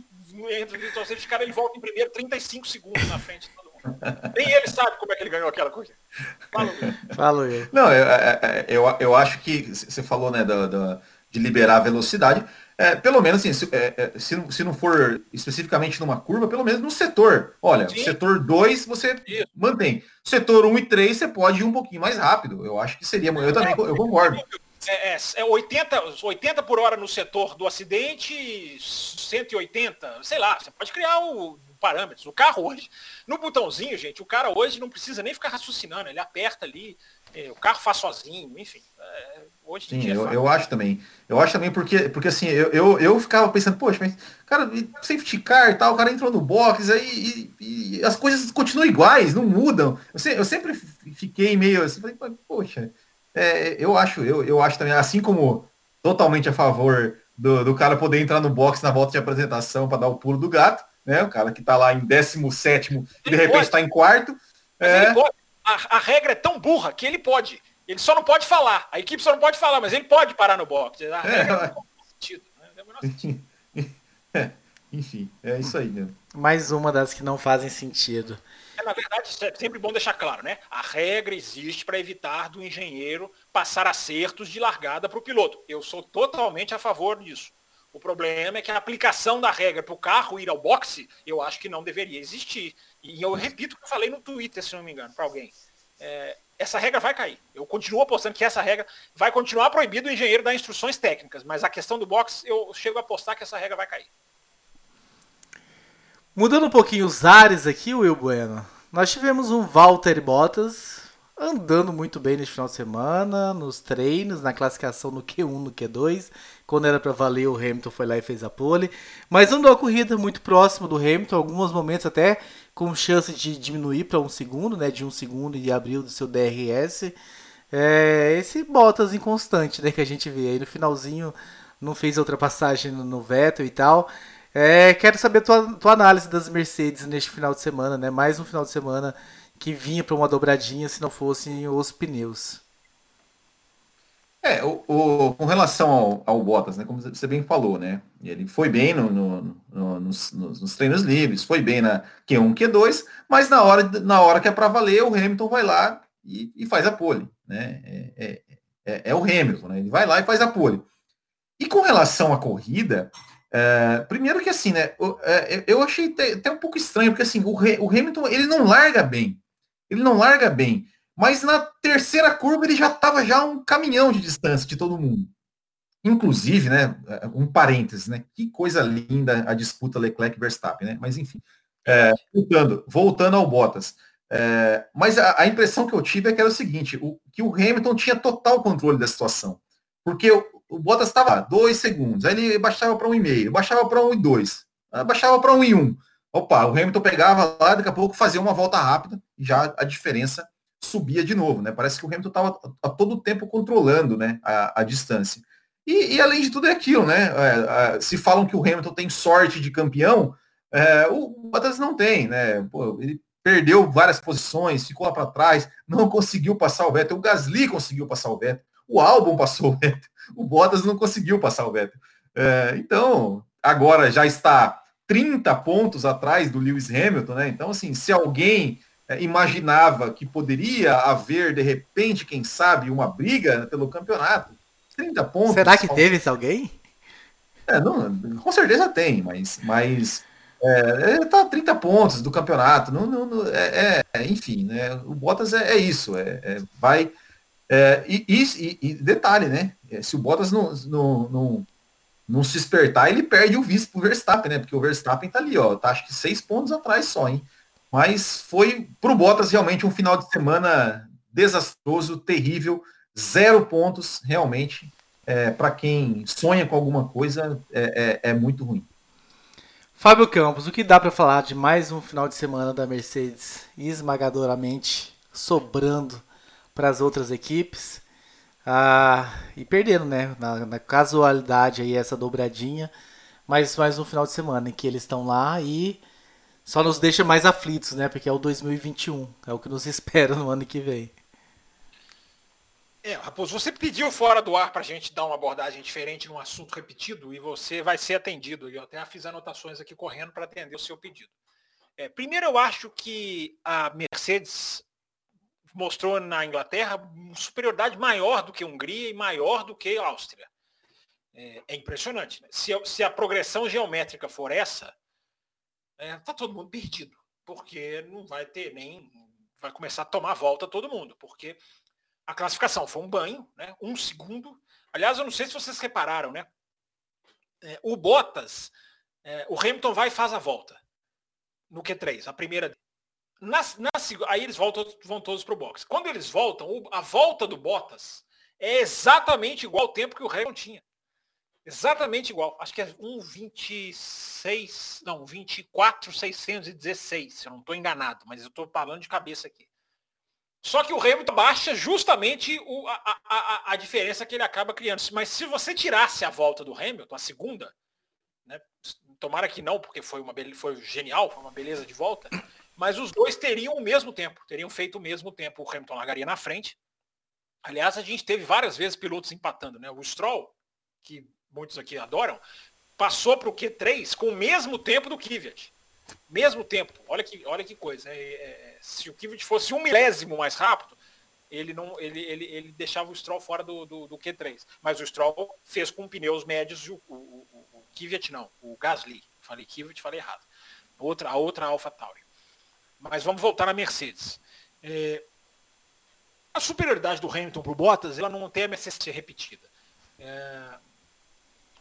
entra no virtual safety car, ele volta em primeiro 35 segundos na frente de todo mundo. Nem ele sabe como é que ele ganhou aquela coisa. Fala, Fala eu. Não, eu, é, é, eu, eu acho que você falou, né, do, do, de liberar a velocidade. É, pelo menos assim, se, é, é se, se, não for especificamente numa curva, pelo menos no setor. Olha, Sim. setor 2 você Isso. mantém. Setor 1 um e 3 você pode ir um pouquinho mais rápido. Eu acho que seria. Eu também eu concordo. É, é, é 80, 80 por hora no setor do acidente, 180, sei lá, você pode criar o parâmetros. O carro hoje, no botãozinho, gente, o cara hoje não precisa nem ficar raciocinando, ele aperta ali, é, o carro faz sozinho, enfim. É, hoje Sim, eu, eu, acho também. Eu acho também porque, porque assim, eu, eu, eu ficava pensando, poxa, mas, cara, safety car e tal, o cara entrou no box aí e, e as coisas continuam iguais, não mudam. Eu, se, eu sempre fiquei meio assim, falei, poxa, é, eu acho, eu, eu acho também, assim como totalmente a favor do, do cara poder entrar no box na volta de apresentação para dar o pulo do gato, né? O cara que tá lá em 17 e de repente está em quarto. É... A, a, regra é tão burra que ele pode. Ele só não pode falar. A equipe só não pode falar, mas ele pode parar no box. A regra é, sentido, né? enfim, é isso aí mesmo. Mais uma das que não fazem sentido. É, na verdade, é sempre bom deixar claro, né? A regra existe para evitar do engenheiro passar acertos de largada para o piloto. Eu sou totalmente a favor disso. O problema é que a aplicação da regra para o carro ir ao boxe, eu acho que não deveria existir. E eu repito o que eu falei no Twitter, se não me engano, para alguém. É, essa regra vai cair. Eu continuo apostando que essa regra vai continuar proibido o engenheiro dar instruções técnicas, mas a questão do boxe, eu chego a apostar que essa regra vai cair. Mudando um pouquinho os ares aqui, Will Bueno, nós tivemos um Walter Bottas andando muito bem neste final de semana, nos treinos, na classificação no Q1, no Q2. Quando era para valer, o Hamilton foi lá e fez a pole. Mas andou a corrida muito próximo do Hamilton, alguns momentos até com chance de diminuir para um segundo, né, de um segundo e abriu do seu DRS. É, esse Bottas inconstante né, que a gente vê aí no finalzinho não fez a ultrapassagem no, no Vettel e tal. É, quero saber a tua, tua análise das Mercedes neste final de semana, né? Mais um final de semana que vinha para uma dobradinha se não fossem os pneus. É, o, o, com relação ao, ao, Bottas, né, como você bem falou, né, ele foi bem no, no, no, nos, nos, treinos livres, foi bem na Q1, Q2, mas na hora, na hora que é para valer, o Hamilton vai lá e, e faz a pole, né, é, é, é, é, o Hamilton, né, ele vai lá e faz a pole. E com relação à corrida, é, primeiro que assim, né, eu, é, eu achei até, até, um pouco estranho, porque assim, o, o Hamilton, ele não larga bem, ele não larga bem, mas na terceira curva ele já estava já um caminhão de distância de todo mundo. Inclusive, né, um parênteses, né, que coisa linda a disputa Leclerc-Verstappen, né, mas enfim, é, voltando, voltando ao Bottas, é, mas a, a, impressão que eu tive é que era o seguinte, o, que o Hamilton tinha total controle da situação, porque o, o Bottas estava dois segundos, aí ele baixava para um e meio, baixava para um e dois, baixava para um e um, opa, o Hamilton pegava lá, daqui a pouco fazia uma volta rápida, já a diferença subia de novo, né? Parece que o Hamilton estava a todo tempo controlando né, a, a distância. E, e, além de tudo é aquilo, né? É, se falam que o Hamilton tem sorte de campeão, é, o Bottas não tem, né? Pô, ele perdeu várias posições, ficou lá para trás, não conseguiu passar o Vettel. O Gasly conseguiu passar o Vettel, o Albon passou o Vettel, o Bottas não conseguiu passar o Vettel. É, então, agora já está 30 pontos atrás do Lewis Hamilton, né? Então, assim, se alguém imaginava que poderia haver, de repente, quem sabe, uma briga pelo campeonato. 30 pontos. Será que teve esse alguém? É, não, com certeza tem, mas, mas é, tá 30 pontos do campeonato. Não, não, é, é, enfim, né? O Bottas é, é isso, é, é vai. É, e, e, e, detalhe, né? Se o Bottas não, não, não, não se espertar, ele perde o vice pro Verstappen, né? Porque o Verstappen tá ali, ó, tá acho que seis pontos atrás só, hein? Mas foi para o Bottas realmente um final de semana desastroso, terrível, zero pontos realmente. É, para quem sonha com alguma coisa, é, é, é, muito ruim. Fábio Campos, o que dá para falar de mais um final de semana da Mercedes esmagadoramente sobrando para as outras equipes ah, e perdendo, né? Na, na, casualidade aí essa dobradinha, mas mais um final de semana em que eles estão lá e só nos deixa mais aflitos, né? Porque é o 2021. É o que nos espera no ano que vem. É, Raposo, você pediu fora do ar para a gente dar uma abordagem diferente num assunto repetido e você vai ser atendido. Eu até fiz anotações aqui correndo para atender o seu pedido. É, primeiro, eu acho que a Mercedes mostrou na Inglaterra uma superioridade maior do que a Hungria e maior do que a Áustria. É, é impressionante. Né? Se, se a progressão geométrica for essa, é, tá todo mundo perdido, porque não vai ter nem. Vai começar a tomar volta todo mundo, porque a classificação foi um banho, né? Um segundo. Aliás, eu não sei se vocês repararam, né? É, o Bottas, é, o Hamilton vai e faz a volta no Q3, a primeira na, na, aí eles voltam, vão todos para o box. Quando eles voltam, a volta do Bottas é exatamente igual ao tempo que o Hamilton tinha. Exatamente igual. Acho que é 1,26, não, 24,616, se eu não estou enganado, mas eu estou falando de cabeça aqui. Só que o Hamilton baixa justamente o, a, a, a, diferença que ele acaba criando. Mas se você tirasse a volta do Hamilton, a segunda, né, tomara que não, porque foi, uma, foi genial, foi uma beleza de volta, mas os dois teriam o mesmo tempo, teriam feito o mesmo tempo. O Hamilton largaria na frente. Aliás, a gente teve várias vezes pilotos empatando, né? O Stroll, que muitos aqui adoram, passou para o Q3 com o mesmo tempo do Kvyat. Mesmo tempo. Olha que, olha que coisa. É, é, se o Kvyat fosse um milésimo mais rápido, ele não ele, ele, ele deixava o Stroll fora do, do, do Q3. Mas o Stroll fez com pneus médios o, o, o, o Kvyat não, o Gasly. Falei Kvyat, falei errado. Outra, a outra Alpha Tauri. Mas vamos voltar à Mercedes. É, a superioridade do Hamilton para o Bottas, ela não tem a necessidade repetida. É,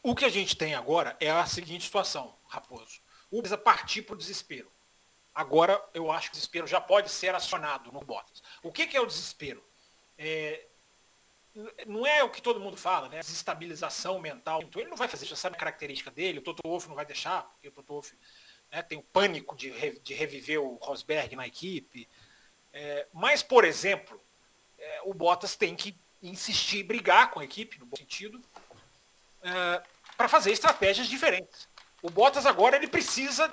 o que a gente tem agora é a seguinte situação, Raposo. O precisa partir para o desespero. Agora eu acho que o desespero já pode ser acionado no Bottas. O que, que é o desespero? É, não é o que todo mundo fala, né? Desestabilização mental. Então, ele não vai fazer, já sabe a característica dele, o Toto Wolff não vai deixar, porque o Toto Wolff né, tem o pânico de, de reviver o Rosberg na equipe. É, mas, por exemplo, é, o Bottas tem que insistir, brigar com a equipe, no bom sentido, é, para fazer estratégias diferentes. O Bottas agora ele precisa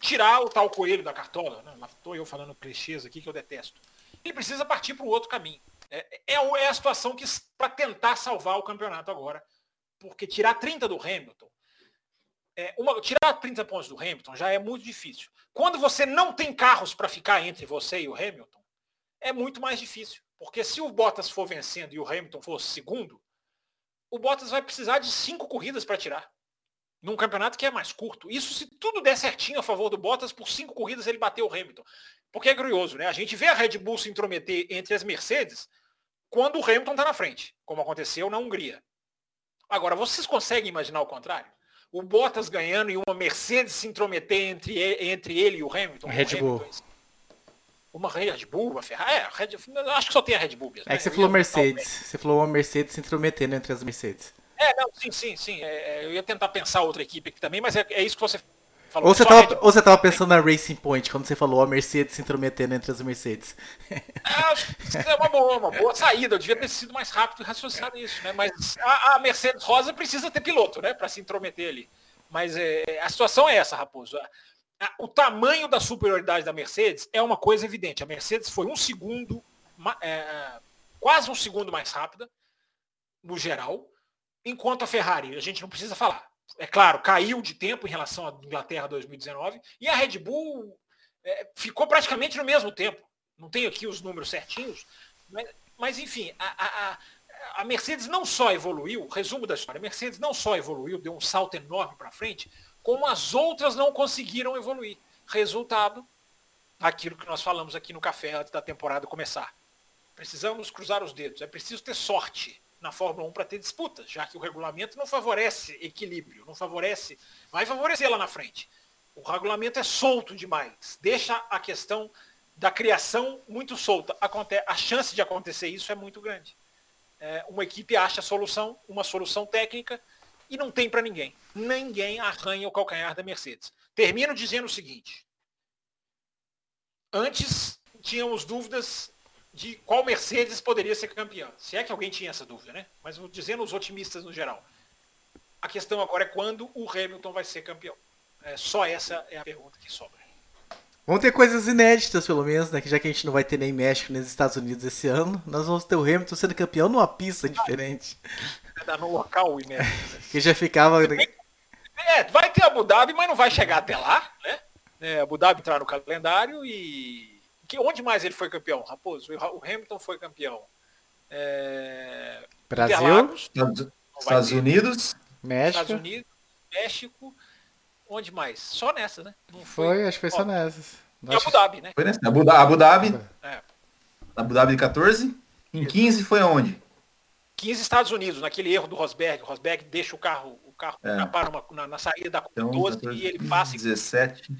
tirar o tal coelho da cartola. Né? Estou eu falando clichês aqui que eu detesto. Ele precisa partir para o outro caminho. É, é, é a situação que para tentar salvar o campeonato agora. Porque tirar 30 do Hamilton, é, uma, tirar 30 pontos do Hamilton já é muito difícil. Quando você não tem carros para ficar entre você e o Hamilton, é muito mais difícil. Porque se o Bottas for vencendo e o Hamilton for segundo, o Bottas vai precisar de cinco corridas para tirar. Num campeonato que é mais curto. Isso se tudo der certinho a favor do Bottas, por cinco corridas ele bateu o Hamilton. Porque é curioso, né? A gente vê a Red Bull se intrometer entre as Mercedes quando o Hamilton está na frente, como aconteceu na Hungria. Agora, vocês conseguem imaginar o contrário? O Bottas ganhando e uma Mercedes se intrometer entre ele, entre ele e o Hamilton. Red Bull. Hamilton, uma Red Bull, uma Ferrari. É, Red, acho que só tem a Red Bull mesmo. É que você falou Mercedes. Você falou uma Mercedes se intrometendo entre as Mercedes. É, não, sim, sim, sim. É, é eu ia tentar pensar outra equipe aqui também, mas é, é isso que você falou. Ou você, tava, ou você tava pensando na Racing Point, quando você falou a Mercedes se intrometendo entre as Mercedes. É, é uma boa, uma boa saída. Eu devia ter sido mais rápido e raciocinado isso, né? Mas a, a, Mercedes Rosa precisa ter piloto, né? Para se intrometer ali. Mas é, a situação é essa, Raposo o tamanho da superioridade da Mercedes é uma coisa evidente. A Mercedes foi um segundo, é, quase um segundo mais rápida, no geral, enquanto a Ferrari, a gente não precisa falar. É claro, caiu de tempo em relação à Inglaterra 2019, e a Red Bull é, ficou praticamente no mesmo tempo. Não tenho aqui os números certinhos, mas, mas enfim, a, a, a Mercedes não só evoluiu, resumo da história, a Mercedes não só evoluiu, deu um salto enorme para frente, como as outras não conseguiram evoluir. Resultado, aquilo que nós falamos aqui no café antes da temporada começar. Precisamos cruzar os dedos. É preciso ter sorte na Fórmula 1 para ter disputas, já que o regulamento não favorece equilíbrio, não favorece, vai favorecer lá na frente. O regulamento é solto demais, deixa a questão da criação muito solta. A chance de acontecer isso é muito grande. É, uma equipe acha a solução, uma solução técnica, e não tem para ninguém. Ninguém arranha o calcanhar da Mercedes. Termino dizendo o seguinte. Antes tínhamos dúvidas de qual Mercedes poderia ser campeã. Se é que alguém tinha essa dúvida, né? Mas dizendo os otimistas no geral. A questão agora é quando o Hamilton vai ser campeão. É, só essa é a pergunta que sobra. Vão ter coisas inéditas, pelo menos, né? Que já que a gente não vai ter nem México nem os Estados Unidos esse ano, nós vamos ter o Hamilton sendo campeão numa pista diferente dar no local inédito. Né? que já ficava. É, vai ter Abu Dhabi, mas não vai chegar até lá, né? É, Abu Dhabi entrar no calendário e. Que, onde mais ele foi campeão? Raposo, o Hamilton foi campeão. É... Brasil, Estados Unidos, México. Estados Unidos, México. Onde mais? Só nessa, né? Não foi, foi acho que foi só nessas. E Abu Dhabi, né? Foi nessa. Abu, Abu Dhabi. É. Abu Dhabi de 14. Em 15 foi aonde? 15 Estados Unidos, naquele erro do Rosberg. O Rosberg deixa o carro, o carro é. na, na, saída da então, 12 14, e ele passa. 17.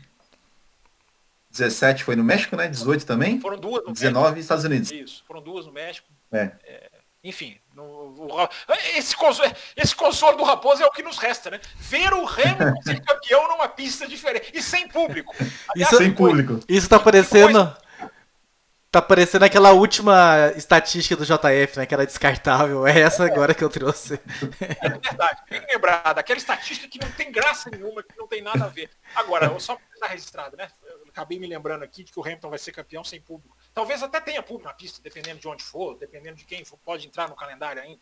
17 foi no México, né? 18 também? Foram duas no 19 México. Estados Unidos. Isso, foram duas no México. É. é enfim, no, o, esse, consolo, esse consolo do Raposo é o que nos resta, né? Ver o Hamilton ser campeão numa pista diferente e sem público. Aliás, isso, sem público. Isso tá parecendo Tá parecendo aquela última estatística do JF, né? Que era descartável. É essa agora que eu trouxe. É verdade, bem lembrado. Aquela estatística que não tem graça nenhuma, que não tem nada a ver. Agora, só para estar registrado, né? Eu acabei me lembrando aqui de que o Hamilton vai ser campeão sem público. Talvez até tenha público na pista, dependendo de onde for, dependendo de quem for, pode entrar no calendário ainda.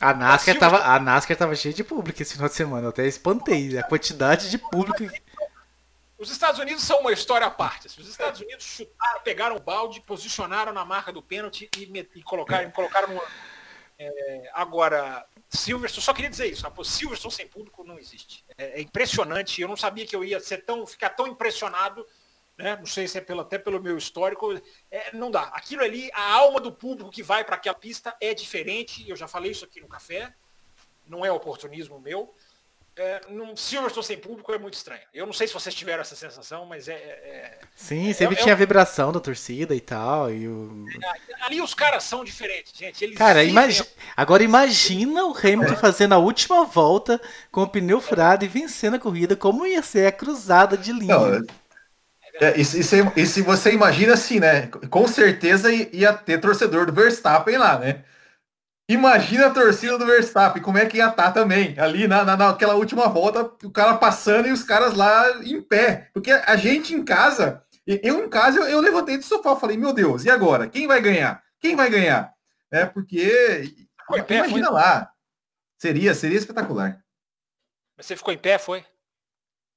A NASCAR, tava, a NASCAR tava cheia de público esse final de semana. Eu até espantei a quantidade de público. Os Estados Unidos são uma história à parte. Os Estados Unidos chutaram, pegaram o balde, posicionaram na marca do pênalti e, e colocaram, colocaram no é, agora, Silverstone, só queria dizer isso, Silverstone sem público não existe. É, é, impressionante, eu não sabia que eu ia ser tão, ficar tão impressionado, né? não sei se é pelo, até pelo meu histórico, é, não dá. Aquilo ali, a alma do público que vai para aquela pista é diferente, eu já falei isso aqui no café, não é oportunismo meu, é, num Silverstone sem público é muito estranho. Eu não sei se vocês tiveram essa sensação, mas é. é, é Sim, sempre é, é tinha a vibração da torcida e tal. E o... É, ali os caras são diferentes, gente. Eles Cara, imagi... agora imagina o Hamilton fazendo a última volta com o pneu furado e vencendo a corrida. Como ia ser a cruzada de linha? Não, é, e, se, e, se, você imagina assim, né? Com certeza ia ter torcedor do Verstappen lá, né? Imagina a torcida do Verstappen, como é que ia estar tá também, ali na, na, naquela última volta, o cara passando e os caras lá em pé. Porque a gente em casa, eu em casa, eu, eu levantei do sofá, falei, meu Deus, e agora? Quem vai ganhar? Quem vai ganhar? É porque, imagina lá, seria, seria espetacular. Mas você ficou em pé, foi?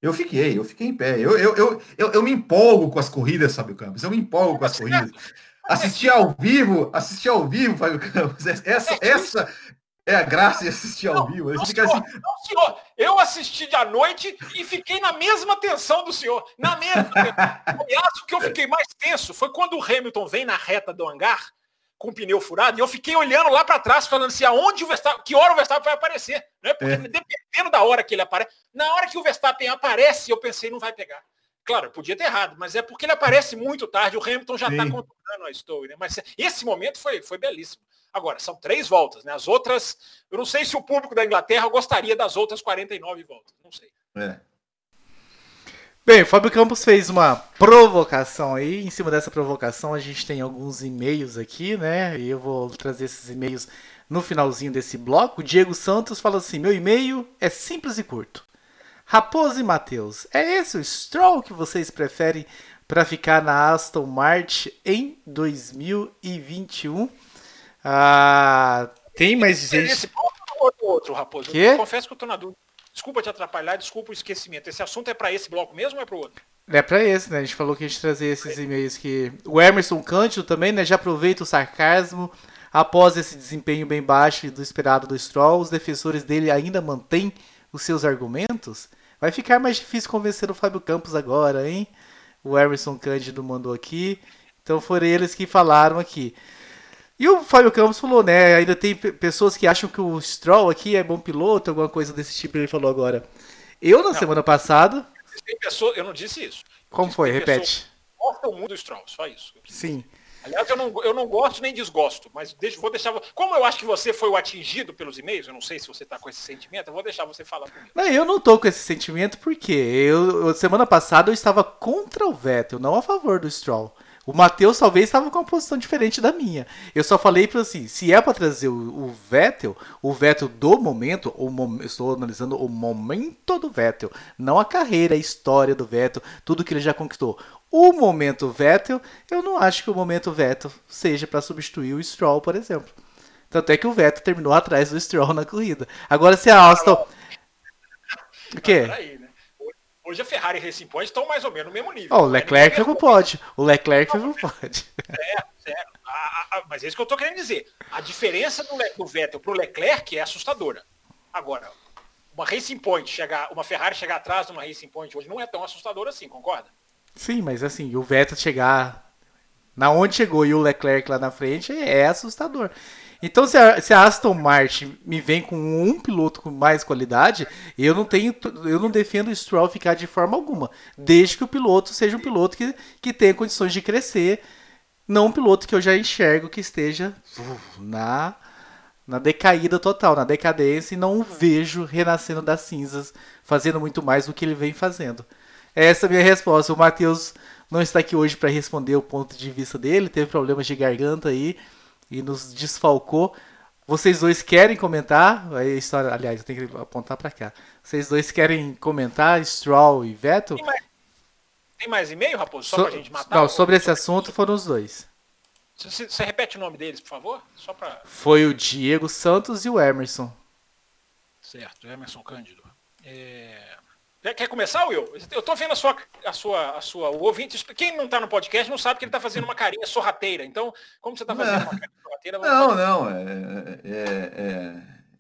Eu fiquei, eu fiquei em pé. Eu, eu, eu, eu, eu me empolgo com as corridas, Fábio Campos. Eu me empolgo com as corridas. Assistir ao vivo, assistir ao vivo, Fábio Campos. Essa, essa é a graça de assistir ao vivo. Não, Você fica senhor, assim, não, senhor. Eu assisti de à noite e fiquei na mesma tensão do senhor. Na mesma tensão. Aliás, o que eu fiquei mais tenso foi quando o Hamilton vem na reta do hangar com o pneu furado e eu fiquei olhando lá para trás, falando assim, aonde o Verstappen, que hora o Verstappen vai aparecer. Né? Porque É. dependendo da hora que ele aparece, na hora que o Verstappen aparece, eu pensei, não vai pegar. Claro, eu podia ter errado, mas é porque ele aparece muito tarde, o Hamilton já está controlando a Stowe, né? Mas esse momento foi, foi belíssimo. Agora, são três voltas, né? As outras, eu não sei se o público da Inglaterra gostaria das outras 49 voltas, não sei. é. Bem, o Fábio Campos fez uma provocação aí. Em cima dessa provocação, a gente tem alguns e-mails aqui, né? E eu vou trazer esses e-mails no finalzinho desse bloco. O Diego Santos fala assim: meu e-mail é simples e curto. Raposo e Matheus, é esse o Stroll que vocês preferem para ficar na Aston Martin em 2021? Ah, tem mais gente. Esse ponto ou outro, outro, Raposo? Quê? Eu confesso que eu tô na dúvida. Desculpa te atrapalhar, desculpa o esquecimento. Esse assunto é para esse bloco mesmo ou é para o outro? É pra esse, né? A gente falou que a gente trazia esses e-mails que. O Emerson Cândido também, né? Já aproveita o sarcasmo. Após esse desempenho bem baixo do esperado do Stroll, os defensores dele ainda mantêm os seus argumentos? Vai ficar mais difícil convencer o Fábio Campos agora, hein? O Emerson Cândido mandou aqui. Então foram eles que falaram aqui. E o Fábio Campos falou, né? Ainda tem pe- pessoas que acham que o Stroll aqui é bom piloto, alguma coisa desse tipo. Ele falou agora. Eu, na semana passada. Pessoa, eu não disse isso. Como Disse foi? Repete. Gostam muito do Stroll, só isso. Sim. Aliás, eu não, eu não gosto nem desgosto, mas vou deixar. Como eu acho que você foi o atingido pelos e-mails, eu não sei se você está com esse sentimento, eu vou deixar você falar primeiro. Não, eu não tô com esse sentimento porque eu- semana passada eu estava contra o Vettel, não a favor do Stroll. O Matheus talvez estava com uma posição diferente da minha. Eu só falei para assim, se é para trazer o, o Vettel, o Vettel do momento, o mom- eu estou analisando o momento do Vettel, não a carreira, a história do Vettel, tudo que ele já conquistou. O momento Vettel, eu não acho que o momento Vettel seja para substituir o Stroll, por exemplo. Tanto é que o Vettel terminou atrás do Stroll na corrida. Agora se a Aston o quê? Hoje a Ferrari e Racing Point estão mais ou menos no mesmo nível. Ó, o Leclerc não pode. O Leclerc não pode. A- a- a- mas é isso que eu tô querendo dizer. A diferença do, Le- do Vettel pro Leclerc é assustadora. Agora, uma Racing Point chegar, uma Ferrari chegar atrás de uma Racing Point hoje não é tão assustadora assim, concorda? Sim, mas assim, o Vettel chegar na onde chegou e o Leclerc lá na frente é assustador. Então, se a, se a Aston Martin me vem com um piloto com mais qualidade, eu não tenho, eu não defendo o Stroll ficar de forma alguma, desde que o piloto seja um piloto que, que tenha condições de crescer, não um piloto que eu já enxergo que esteja uh, na na decaída total, na decadência e não o vejo renascendo das cinzas, fazendo muito mais do que ele vem fazendo. Essa é a minha resposta. O Matheus não está aqui hoje para responder o ponto de vista dele, teve problemas de garganta aí e nos desfalcou. Vocês dois querem comentar? A história, aliás, eu tenho que apontar para cá. Vocês dois querem comentar Stroll e Vettel? Tem mais, tem mais e-mail, Raposo? Só So- pra gente matar? não, sobre esse assunto foram os dois. Você, você repete o nome deles, por favor? Só pra. Foi o Diego Santos e o Emerson. Certo, Emerson Cândido. É, Quer- Quer começar, Will? Eu tô vendo a sua, a sua, a sua, o ouvinte, quem não tá no podcast não sabe que ele tá fazendo uma carinha sorrateira. Então, como você tá fazendo Não. uma carinha sorrateira, Não, não, é, é,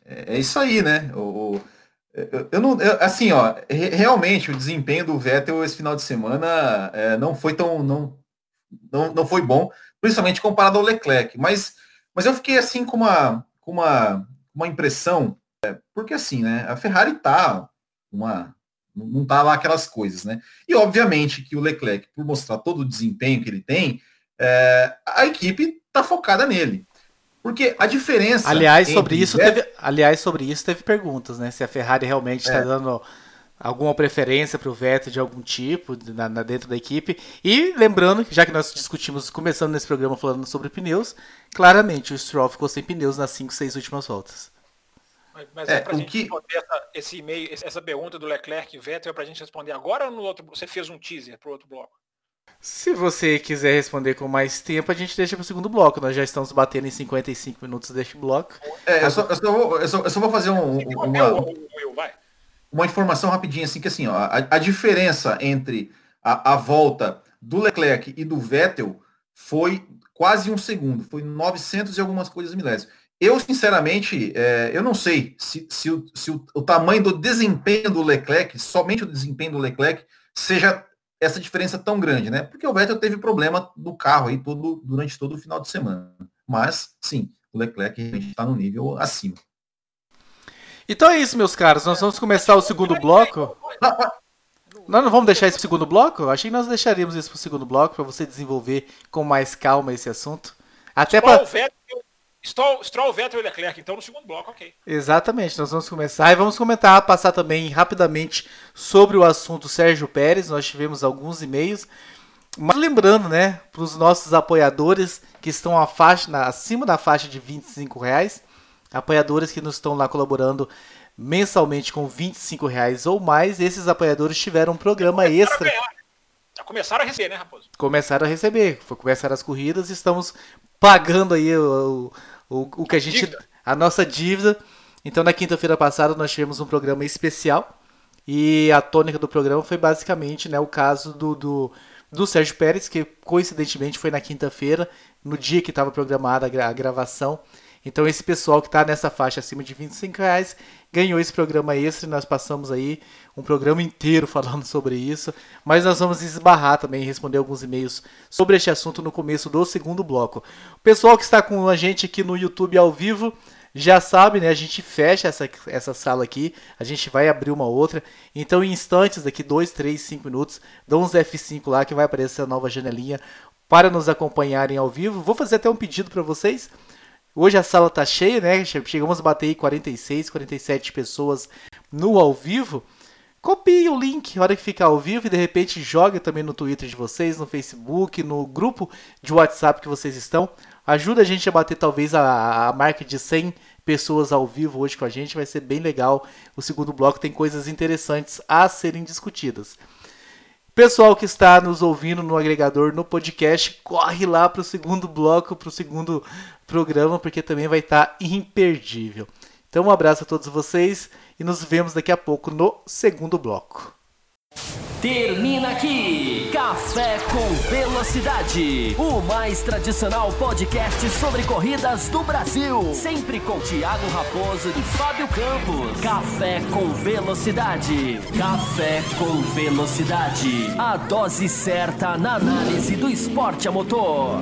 é, é isso aí, né? O, o- eu, eu não, eu- assim, ó, re- realmente o desempenho do Vettel esse final de semana é, não foi tão, não, não, não foi bom, principalmente comparado ao Leclerc. Mas, mas eu fiquei assim com uma, com uma, uma impressão, é, porque assim, né? A Ferrari tá uma, não tá lá aquelas coisas, né? E obviamente que o Leclerc, por mostrar todo o desempenho que ele tem, é, a equipe tá focada nele. Porque a diferença. Aliás, sobre isso teve, aliás, sobre isso teve perguntas, né? Se a Ferrari realmente está É. dando alguma preferência para o Vettel de algum tipo na, na, dentro da equipe. E lembrando, já que nós discutimos, começando nesse programa falando sobre pneus, claramente o Stroll ficou sem pneus nas 5, 6 últimas voltas. Mas, é, é para a gente que... responder essa, esse e-mail, essa pergunta do Leclerc e Vettel é para a gente responder agora ou no outro? Você fez um teaser para o outro bloco? Se você quiser responder com mais tempo, a gente deixa para o segundo bloco. Nós já estamos batendo em 55 minutos deste bloco. É, eu, só, eu, só vou, eu, só, eu só vou fazer um, uma, uma informação rapidinha, assim, que assim, ó, a, a diferença entre a, a, volta do Leclerc e do Vettel foi quase um segundo, foi 900 e algumas coisas milésimos. Eu, sinceramente, é, eu não sei se, se, o, se o, o tamanho do desempenho do Leclerc, somente o desempenho do Leclerc, seja essa diferença tão grande, né? Porque o Vettel teve problema no carro aí todo, durante todo o final de semana. Mas, sim, o Leclerc está no nível acima. Então é isso, meus caros. Nós vamos começar o segundo bloco. Nós não vamos deixar esse segundo bloco? Achei que nós deixaríamos isso para o segundo bloco para você desenvolver com mais calma esse assunto. Até para Stroll, Stroll, Vettel e Leclerc, então no segundo bloco, ok. Exatamente, nós vamos começar e vamos comentar, passar também rapidamente sobre o assunto Sérgio Pérez. Nós tivemos alguns e-mails, mas lembrando, né, para os nossos apoiadores que estão a faixa, na, acima da faixa de 25 reais, apoiadores que nos estão lá colaborando mensalmente com 25 reais ou mais, esses apoiadores tiveram um programa extra. Já começaram a receber, né, Raposo? Começaram a receber, foi começar as corridas, estamos pagando aí o, o, o que a gente. Dívida. a nossa dívida. Então na quinta-feira passada nós tivemos um programa especial. E a tônica do programa foi basicamente né, o caso do, do, do Sérgio Pérez, que coincidentemente foi na quinta-feira, no dia que estava programada a, gra a gravação. Então esse pessoal que está nessa faixa acima de 25 reais ganhou esse programa extra nós passamos aí um programa inteiro falando sobre isso. Mas nós vamos esbarrar também responder alguns e-mails sobre este assunto no começo do segundo bloco. O pessoal que está com a gente aqui no YouTube ao vivo já sabe, né? A gente fecha essa, essa sala aqui, a gente vai abrir uma outra. Então, em instantes, daqui 2, 3, 5 minutos, dá uns F5 lá que vai aparecer a nova janelinha para nos acompanharem ao vivo. Vou fazer até um pedido para vocês. Hoje a sala tá cheia, né? Chegamos a bater aí 46, 47 pessoas no ao vivo. Copie o link na hora que ficar ao vivo e de repente jogue também no Twitter de vocês, no Facebook, no grupo de WhatsApp que vocês estão. Ajuda a gente a bater talvez a, a marca de 100 pessoas ao vivo hoje com a gente, vai ser bem legal. O segundo bloco tem coisas interessantes a serem discutidas. Pessoal que está nos ouvindo no agregador, no podcast, corre lá para o segundo bloco, para o segundo programa, porque também vai estar tá imperdível. Então, um abraço a todos vocês e nos vemos daqui a pouco no segundo bloco. Termina aqui Café com Velocidade, o mais tradicional podcast sobre corridas do Brasil. Sempre com Thiago Raposo e Fábio Campos. Café com Velocidade. Café com Velocidade. A dose certa na análise do esporte a motor.